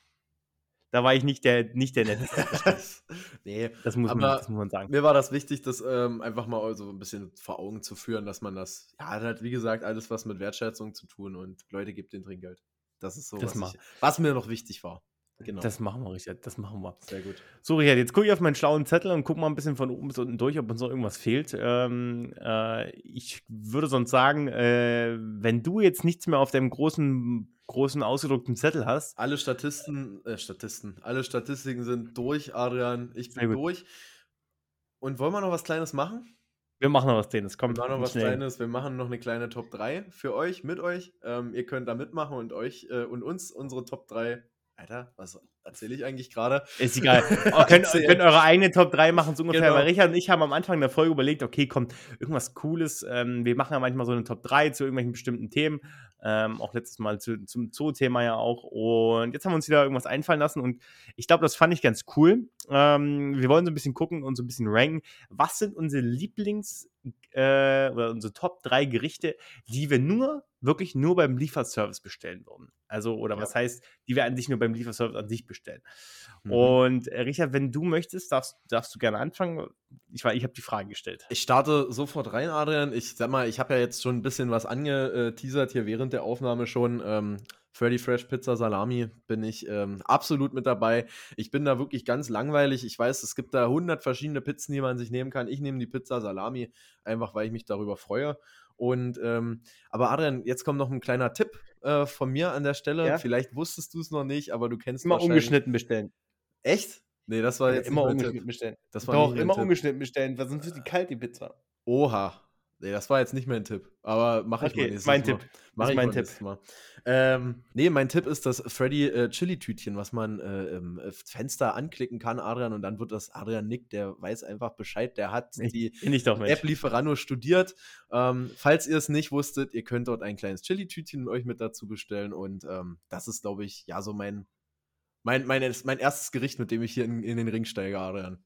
da war ich nicht der, nicht der Netteste. nee, das muss, man, das muss man sagen. Mir war das wichtig, das ähm, einfach mal so ein bisschen vor Augen zu führen, dass man das, ja, hat halt, wie gesagt, alles was mit Wertschätzung zu tun und Leute gibt den Trinkgeld. Das ist so, das was, ich, was mir noch wichtig war. Genau. Das machen wir, Richard. Das machen wir. Sehr gut. So, Richard, jetzt gucke ich auf meinen schlauen Zettel und gucke mal ein bisschen von oben bis unten durch, ob uns noch irgendwas fehlt. Ähm, äh, ich würde sonst sagen, äh, wenn du jetzt nichts mehr auf deinem großen großen ausgedruckten Zettel hast. Alle Statisten, äh, Statisten, alle Statistiken sind durch, Adrian. Ich bin durch. Und wollen wir noch was Kleines machen? Wir machen noch was Kleines. Komm, wir machen noch was schnell. Kleines. Wir machen noch eine kleine Top 3 für euch, mit euch. Ähm, ihr könnt da mitmachen und euch äh, und uns unsere Top 3. Alter, was, erzähle ich eigentlich gerade? Ist egal. Oh, könnt, könnt eure eigene Top 3 machen, so ungefähr. Genau. Weil Richard und ich haben am Anfang der Folge überlegt, okay, kommt irgendwas Cooles. Ähm, wir machen ja manchmal so eine Top 3 zu irgendwelchen bestimmten Themen. Ähm, auch letztes Mal zu, zum Zoo-Thema ja auch. Und jetzt haben wir uns wieder irgendwas einfallen lassen. Und ich glaube, das fand ich ganz cool. Ähm, wir wollen so ein bisschen gucken und so ein bisschen ranken. Was sind unsere Lieblings- äh, oder unsere Top 3 Gerichte, die wir nur, wirklich nur beim Lieferservice bestellen würden. Also, oder ja. was heißt, die wir an sich nur beim Lieferservice an sich bestellen. Mhm. Und äh, Richard, wenn du möchtest, darfst, darfst du gerne anfangen. Ich, ich habe die Frage gestellt. Ich starte sofort rein, Adrian. Ich sag mal, ich habe ja jetzt schon ein bisschen was angeteasert hier während der Aufnahme schon. Ähm, Freddy Fresh Pizza Salami bin ich ähm, absolut mit dabei. Ich bin da wirklich ganz langweilig. Ich weiß, es gibt da 100 verschiedene Pizzen, die man sich nehmen kann. Ich nehme die Pizza Salami, einfach weil ich mich darüber freue. Und ähm, aber Adrian, jetzt kommt noch ein kleiner Tipp äh, von mir an der Stelle. Ja? Vielleicht wusstest du es noch nicht, aber du kennst immer ungeschnitten bestellen. Echt? Nee, das war jetzt immer ungeschnitten Tipp. bestellen. Das war Doch immer ungeschnitten bestellen, weil sonst wird die kalt die Pizza. Oha, Nee, das war jetzt nicht mein Tipp, aber mache ich okay, mal nächstes mein Mal. Tipp. Mach ich mein Tipp. Mal. Ähm, nee, mein Tipp ist das Freddy äh, Chili-Tütchen, was man äh, im äh, Fenster anklicken kann, Adrian, und dann wird das Adrian Nick, der weiß einfach Bescheid, der hat die App Lieferando studiert. Ähm, falls ihr es nicht wusstet, ihr könnt dort ein kleines Chili-Tütchen euch mit dazu bestellen und ähm, das ist, glaube ich, ja so mein, mein, mein, mein erstes Gericht, mit dem ich hier in, in den Ring steige, Adrian.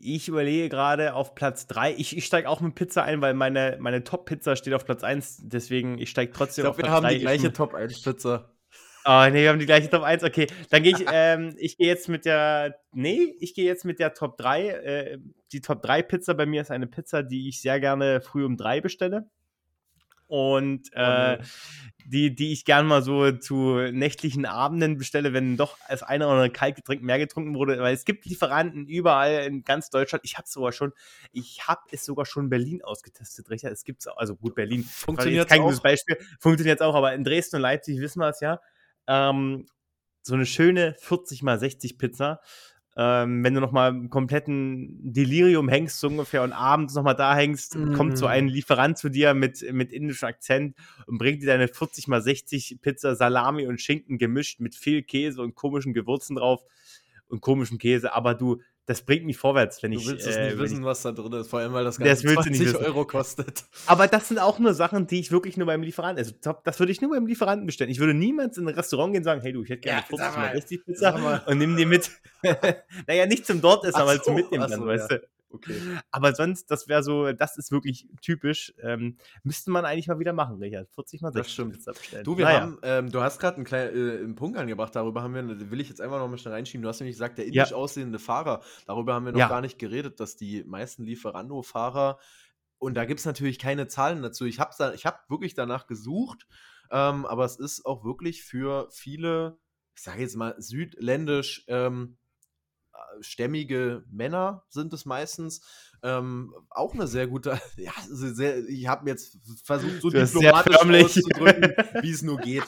Ich überlege gerade auf Platz 3. Ich, ich steige auch mit Pizza ein, weil meine, meine Top-Pizza steht auf Platz 1. Deswegen, ich steige trotzdem ich glaub, auf Platz 3. Wir haben die gleiche Top-1-Pizza. Oh, nee, wir haben die gleiche Top 1. Okay, dann gehe ich, ähm, ich gehe jetzt mit der, nee, ich gehe jetzt mit der Top 3. Äh, die Top 3 Pizza bei mir ist eine Pizza, die ich sehr gerne früh um 3 bestelle und oh, äh, die, die ich gern mal so zu nächtlichen Abenden bestelle, wenn doch als einer oder ein Kaltgetränk mehr getrunken wurde, weil es gibt Lieferanten überall in ganz Deutschland. Ich habe es sogar schon, ich habe es sogar schon in Berlin ausgetestet, Richard. Es gibt also gut Berlin funktioniert kein gutes Beispiel, funktioniert auch, aber in Dresden und Leipzig wissen wir es ja. Ähm, so eine schöne 40 mal 60 Pizza ähm, wenn du nochmal im kompletten Delirium hängst, so ungefähr, und abends nochmal da hängst, mm. kommt so ein mhm. Lieferant zu dir mit, mit indischem Akzent und bringt dir deine 40 mal 60 Pizza Salami und Schinken gemischt mit viel Käse und komischen Gewürzen drauf und komischem Käse, aber du das bringt mich vorwärts, wenn ich. Du willst es äh, nicht wissen, ich, was da drin ist, vor allem weil das Ganze das 20 Euro kostet. Aber das sind auch nur Sachen, die ich wirklich nur beim Lieferanten, also das würde ich nur beim Lieferanten bestellen. Ich würde niemals in ein Restaurant gehen und sagen, hey du, ich hätte gerne ja, 50 mal 60 Pizza und nimm die mit. naja, nicht zum dort essen, aber so, zum Mitnehmen dann, so, weißt ja. du. Okay. Aber sonst, das wäre so, das ist wirklich typisch. Ähm, müsste man eigentlich mal wieder machen, Richard. 40 mal 60 stimmt. Pizza bestellen. Du, wir naja. haben, ähm, du hast gerade einen kleinen äh, Punkt angebracht, darüber haben wir, will ich jetzt einfach noch mal schnell reinschieben. Du hast nämlich gesagt, der indisch ja. aussehende Fahrer, darüber haben wir noch ja. gar nicht geredet, dass die meisten Lieferando-Fahrer, und da gibt es natürlich keine Zahlen dazu. Ich habe hab wirklich danach gesucht, ähm, aber es ist auch wirklich für viele, ich sage jetzt mal, südländisch ähm, stämmige Männer sind es meistens. Ähm, auch eine sehr gute, ja, sehr, ich habe jetzt versucht, so diplomatisch auszudrücken, wie es nur geht.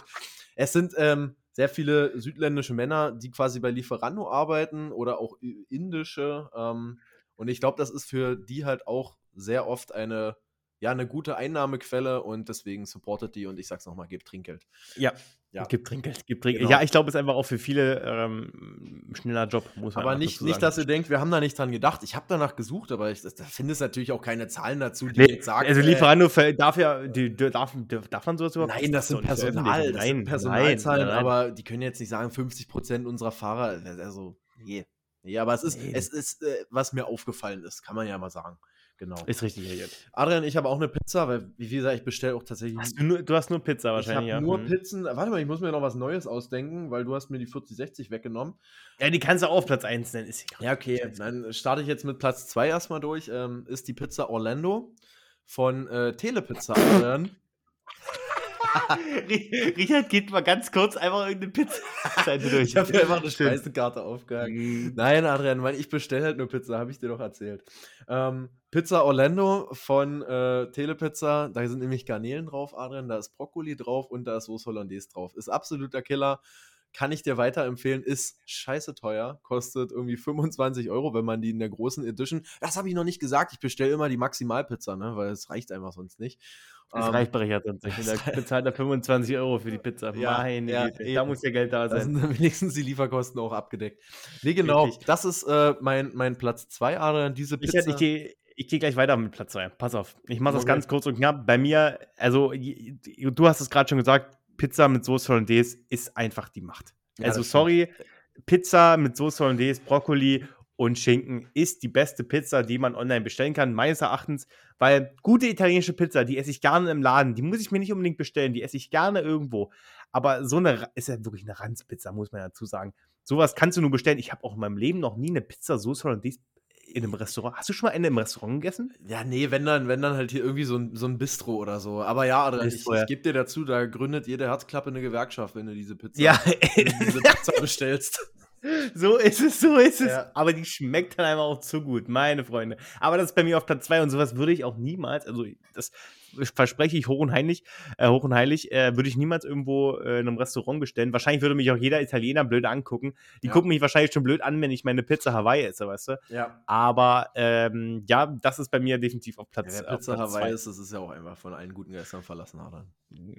Es sind ähm, sehr viele südländische Männer, die quasi bei Lieferando arbeiten oder auch indische. Ähm, und ich glaube, das ist für die halt auch sehr oft eine ja, eine gute Einnahmequelle und deswegen supportet die und ich sag's nochmal, gebt Trinkgeld. Ja, ja. Gibt Trinkgeld, gibt Trinkgeld. Genau. Ja, ich glaube, es ist einfach auch für viele ähm, schneller Job, muss man Aber nicht, nicht, dass ihr denkt, wir haben da nicht dran gedacht. Ich habe danach gesucht, aber ich, da finde es natürlich auch keine Zahlen dazu, die nee, jetzt sagen. Also Lieferando äh, darf ja, die, darf, darf man sowas überhaupt Nein, das sind Personal, das sind Personalzahlen, nein, nein. aber die können jetzt nicht sagen, 50 Prozent unserer Fahrer, also, nee. Nee, aber es ist, nee. es ist, äh, was mir aufgefallen ist, kann man ja mal sagen. Genau. Ist richtig, Elliot. Adrian, ich habe auch eine Pizza, weil, wie gesagt, ich bestelle auch tatsächlich. Hast du, nur, du hast nur Pizza wahrscheinlich, ich ja. nur hm. Pizzen. Warte mal, ich muss mir noch was Neues ausdenken, weil du hast mir die 4060 weggenommen. Ja, die kannst du auch auf Platz 1 nennen. Ist egal. Ja, okay. Dann starte ich jetzt mit Platz 2 erstmal durch. Ähm, ist die Pizza Orlando von äh, Telepizza, Adrian. Richard geht mal ganz kurz einfach irgendeine Pizza-Seite durch. Ich habe mir einfach eine Speisekarte aufgehangen. Mhm. Nein, Adrian, weil ich bestelle halt nur Pizza, habe ich dir doch erzählt. Ähm, Pizza Orlando von äh, Telepizza, da sind nämlich Garnelen drauf, Adrian, da ist Brokkoli drauf und da ist Soße Hollandaise drauf. Ist absoluter Killer. Kann ich dir weiterempfehlen, ist scheiße teuer, kostet irgendwie 25 Euro, wenn man die in der großen Edition, das habe ich noch nicht gesagt, ich bestelle immer die Maximalpizza, ne, weil es reicht einfach sonst nicht. Das Ähm, reicht bei Richard sonst nicht. Da bezahlt er 25 Euro für die Pizza. Ja, Meine ja, Güte, da muss ja Geld da Da sein. sind dann wenigstens die Lieferkosten auch abgedeckt. Nee, genau. Richtig. Das ist äh, mein, mein Platz 2, Adrian. Diese Pizza. Richard, ich gehe ich geh gleich weiter mit Platz 2. Pass auf. Ich mache das Okay. ganz kurz und knapp. Bei mir, also du hast es gerade schon gesagt, Pizza mit Soße Hollandaise ist einfach die Macht. Ja, also sorry, Pizza mit Soße Hollandaise, Brokkoli und Schinken ist die beste Pizza, die man online bestellen kann, meines Erachtens, weil gute italienische Pizza, die esse ich gerne im Laden, die muss ich mir nicht unbedingt bestellen, die esse ich gerne irgendwo. Aber so eine ist ja wirklich eine Ranzpizza, muss man dazu sagen. Sowas kannst du nur bestellen. Ich habe auch in meinem Leben noch nie eine Pizza Soße Hollandaise in einem Restaurant. Hast du schon mal eine im Restaurant gegessen? Ja, nee, wenn dann, wenn dann halt hier irgendwie so ein, so ein Bistro oder so. Aber ja, Adrian, ich, ja. ich gebe dir dazu, da gründet jede Herzklappe eine Gewerkschaft, wenn du diese Pizza, Ja, wenn du diese Pizza bestellst. so ist es, so ist es. Ja. Aber die schmeckt dann einfach auch zu gut, meine Freunde. Aber das ist bei mir auf Platz 2 und sowas würde ich auch niemals, also das verspreche ich hoch und heilig, äh, hoch und heilig, äh, würde ich niemals irgendwo äh, in einem Restaurant bestellen. Wahrscheinlich würde mich auch jeder Italiener blöd angucken. Die Ja. gucken mich wahrscheinlich schon blöd an, wenn ich meine Pizza Hawaii esse, weißt du? Ja. Aber ähm, ja, das ist bei mir definitiv auf Platz Wer auf Pizza Platz Hawaii zwei. ist, das ist ja auch einfach von allen guten Geistern verlassen, Adrian.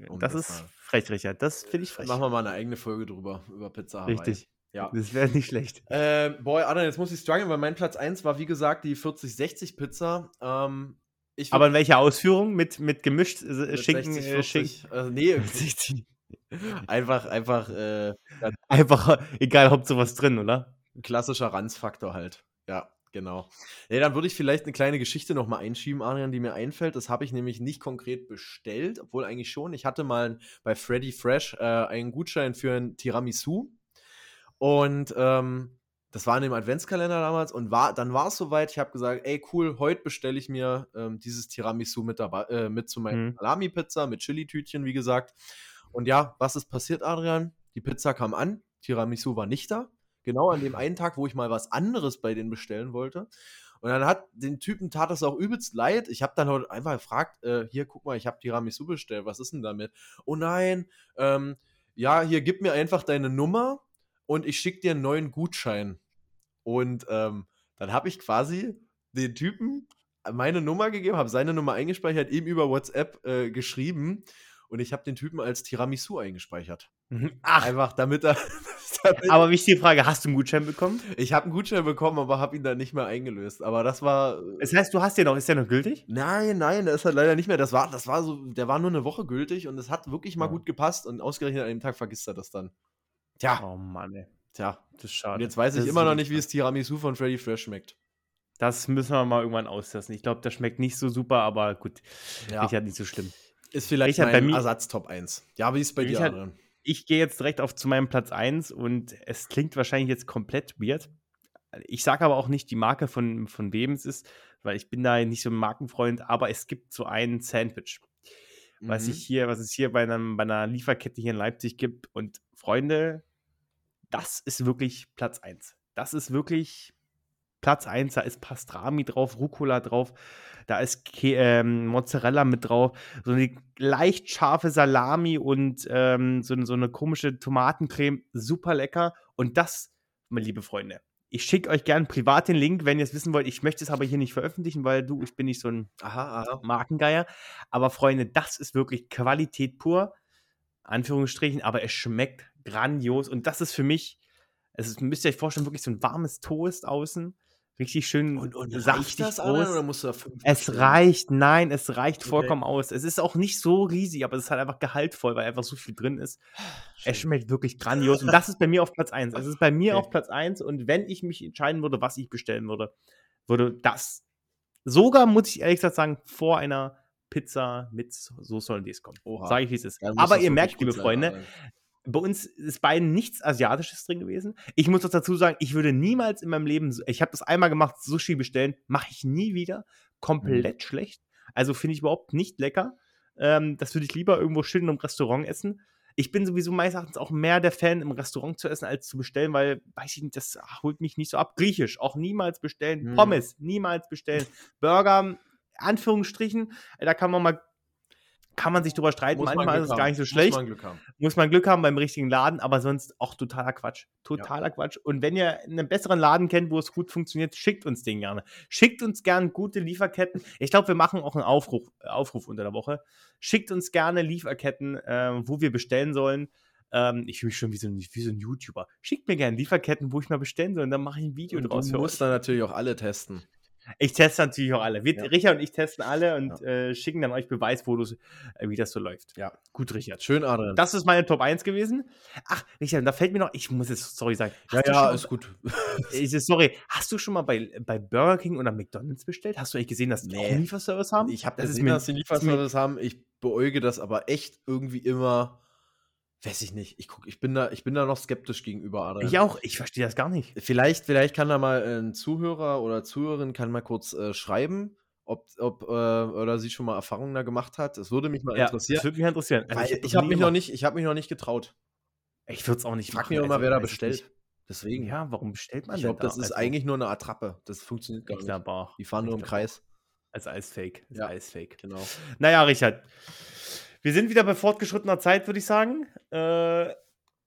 um Das das ist frech, Richard. Das finde ich frech. Machen wir mal eine eigene Folge drüber, über Pizza Hawaii. Richtig. Ja. Das wäre nicht schlecht. Ähm, boy, Adrian, jetzt muss ich strugglen, weil mein Platz 1 war, wie gesagt, die 4060 Pizza. Ähm, ich würd Aber in welcher Ausführung? Mit, mit gemischt äh, mit Schinken, 60, äh, 40, Schinken. äh, nee, 60. einfach, einfach äh, Einfach, egal, Hauptsache was drin, oder? ein klassischer Ranzfaktor halt. Ja, genau. Nee, dann würde ich vielleicht eine kleine Geschichte noch mal einschieben, Adrian, die mir einfällt. Das habe ich nämlich nicht konkret bestellt, obwohl eigentlich schon. Ich hatte mal bei Freddy Fresh äh, einen Gutschein für ein Tiramisu. Und ähm, das war in dem Adventskalender damals und war, dann war es soweit. Ich habe gesagt, ey cool, heute bestelle ich mir ähm, dieses Tiramisu mit, dabei, äh, mit zu meiner Mhm. Salami-Pizza mit Chili-Tütchen, wie gesagt. Und ja, was ist passiert, Adrian? Die Pizza kam an, Tiramisu war nicht da. Genau an dem einen Tag, wo ich mal was anderes bei denen bestellen wollte. Und dann hat den Typen tat es auch übelst leid. Ich habe dann heute einfach gefragt, äh, hier, guck mal, ich habe Tiramisu bestellt, was ist denn damit? Oh nein, ähm, ja, hier, gib mir einfach deine Nummer und ich schicke dir einen neuen Gutschein. Und ähm, dann habe ich quasi den Typen meine Nummer gegeben, habe seine Nummer eingespeichert, ihm über WhatsApp äh, geschrieben und ich habe den Typen als Tiramisu eingespeichert. Ach, Einfach damit er. damit aber wichtige Frage, hast du einen Gutschein bekommen? ich habe einen Gutschein bekommen, aber habe ihn dann nicht mehr eingelöst. Aber das war. Das heißt, du hast den noch, ist der noch gültig? Nein, nein, der ist halt leider nicht mehr. Das war, das war so, der war nur eine Woche gültig und es hat wirklich mal Ja. gut gepasst und ausgerechnet an dem Tag vergisst er das dann. Tja, Oh Mann, ey. tja. Das ist schade. Und jetzt weiß ich Das ist immer noch nicht, wie es Tiramisu von Freddy Fresh schmeckt. Das müssen wir mal irgendwann austesten. Ich glaube, das schmeckt nicht so super, aber gut. Ja. Richard, nicht so schlimm. Ist vielleicht Richard, bei mein Ersatz Top 1. Ja, wie ist es bei dir, Richard- Adrian? Ich gehe jetzt direkt auf zu meinem Platz 1 und es klingt wahrscheinlich jetzt komplett weird. Ich sage aber auch nicht die Marke von, von wem es ist, weil ich bin da nicht so ein Markenfreund, aber es gibt so ein Sandwich, was Mhm. ich hier, was es hier bei, einem, bei einer Lieferkette hier in Leipzig gibt. Und Freunde, das ist wirklich Platz 1. Das ist wirklich Platz 1. Da ist Pastrami drauf, Rucola drauf, da ist Ke ähm, Mozzarella mit drauf, so eine leicht scharfe Salami und ähm, so, eine- so eine komische Tomatencreme. Super lecker. Und das, meine liebe Freunde, ich schicke euch gerne privat den Link, wenn ihr es wissen wollt. Ich möchte es aber hier nicht veröffentlichen, weil du, ich bin nicht so ein Aha, aha. Markengeier. Aber Freunde, das ist wirklich Qualität pur. Anführungsstrichen, aber es schmeckt grandios. Und das ist für mich, es ist, müsst ihr euch vorstellen, wirklich so ein warmes Toast außen. Richtig schön Und, und saftig das, groß. oder musst du da fünf Es reicht, nein, es reicht Okay. vollkommen aus. Es ist auch nicht so riesig, aber es ist halt einfach gehaltvoll, weil einfach so viel drin ist. Schön. Es schmeckt wirklich grandios. Und das ist bei mir auf Platz 1. Es ist bei mir Okay. auf Platz 1. Und wenn ich mich entscheiden würde, was ich bestellen würde, würde das sogar, muss ich ehrlich gesagt sagen, vor einer Pizza mit Hollandaise kommen. Oha. Sage ich, wie es ist. Muss Aber das ihr merkt, liebe sein, Freunde, Adrian. bei uns ist beiden nichts Asiatisches drin gewesen. Ich muss auch dazu sagen, ich würde niemals in meinem Leben, ich habe das einmal gemacht, Sushi bestellen, mache ich nie wieder. Komplett Mhm. schlecht. Also finde ich überhaupt nicht lecker. Ähm, das würde ich lieber irgendwo schön im Restaurant essen. Ich bin sowieso meines Erachtens auch mehr der Fan, im Restaurant zu essen, als zu bestellen, weil, weiß ich nicht, das holt mich nicht so ab. Griechisch, auch niemals bestellen. Mhm. Pommes, niemals bestellen. Burger, Anführungsstrichen, äh, da kann man mal kann man sich drüber streiten. Muss man Manchmal Glück ist es gar nicht so Muss schlecht. man Glück haben. Muss man Glück haben beim richtigen Laden, aber sonst auch totaler Quatsch. Totaler Quatsch. Und wenn ihr einen besseren Laden kennt, wo es gut funktioniert, schickt uns den gerne. Schickt uns gerne gute Lieferketten. Ich glaube, wir machen auch einen Aufruf, Aufruf unter der Woche. Schickt uns gerne Lieferketten, äh, wo wir bestellen sollen. Ähm, ich fühle mich schon wie so, ein, wie so ein YouTuber. Schickt mir gerne Lieferketten, wo ich mal bestellen soll. Und dann mache ich ein Video Und draus du musst dann natürlich auch alle testen. Ich teste natürlich auch alle. Wir, Ja. Richard und ich testen alle und äh, schicken dann euch Beweisfotos, äh, wie das so läuft. Ja. Gut, Richard. Schön, Adrian. Das ist meine Top 1 gewesen. Ach, Richard, da fällt mir noch, ich muss jetzt sorry sagen. ja, ja, mal- ist gut. Ich, sorry, hast du schon mal bei, bei Burger King oder McDonalds bestellt? Hast du eigentlich gesehen, dass die auch Nee. einen Lieferservice haben? Ich habe das gesehen, ist mir, dass sie einen Lieferservice haben. Ich beäuge das aber echt irgendwie immer. Weiß ich nicht. Ich, guck, ich, bin, da, ich bin da noch skeptisch gegenüber, Adrian. ich auch, ich verstehe das gar nicht. Vielleicht, vielleicht kann da mal ein Zuhörer oder Zuhörerin kann mal kurz äh, schreiben, ob, ob äh, oder sie schon mal Erfahrungen da gemacht hat. Das würde mich mal Ja, das interessieren. würde mich interessieren. Also das ich habe mich noch nicht, ich habe mich noch nicht getraut. Ich würde es auch nicht Ich frag machen. mich mal, also, wer da ich bestellt. nicht. Deswegen. Ja, warum bestellt man ich denn glaube, das da? ist Also, eigentlich nur eine Attrappe. Das funktioniert gar Ich nicht. auch. Die fahren nur im Ich Kreis. Als Eisfake. Als Ja. Eisfake. Genau. Naja, Richard. Wir sind wieder bei fortgeschrittener Zeit, würde ich sagen. Äh,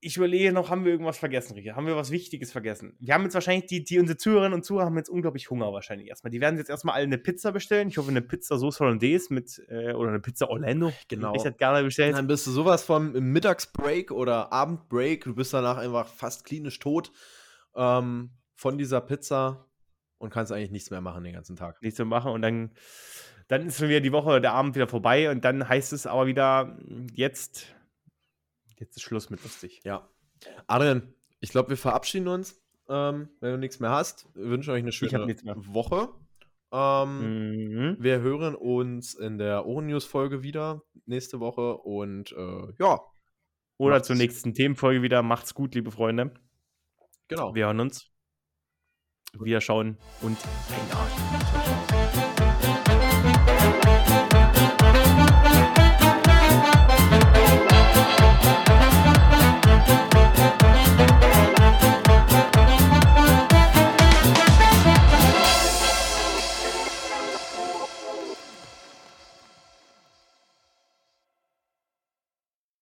ich überlege noch, haben wir irgendwas vergessen, Richard? Haben wir was Wichtiges vergessen? Wir haben jetzt wahrscheinlich, die, die unsere Zuhörerinnen und Zuhörer haben jetzt unglaublich Hunger wahrscheinlich erstmal. Die werden jetzt erstmal alle eine Pizza bestellen. Ich hoffe, eine Pizza Sauce Hollandaise mit, äh, oder eine Pizza Orlando. Genau. Ich hätte gerne bestellt. Dann bist du sowas vom Mittagsbreak oder Abendbreak. Du bist danach einfach fast klinisch tot ähm, von dieser Pizza und kannst eigentlich nichts mehr machen den ganzen Tag. nichts zu machen und dann, dann ist schon wieder die Woche, der Abend wieder vorbei und dann heißt es aber wieder, jetzt, jetzt ist Schluss mit lustig. Ja. Adrian, ich glaube, wir verabschieden uns. Ähm, wenn du nichts mehr hast, wir wünschen euch eine schöne. Woche. Ähm, Mhm. Wir hören uns in der Ohren-News-Folge wieder nächste Woche und äh, ja, Oder Macht's. zur nächsten Themenfolge wieder. Macht's gut, liebe Freunde. genau. Wir hören uns. Wir schauen und rein. Thank you.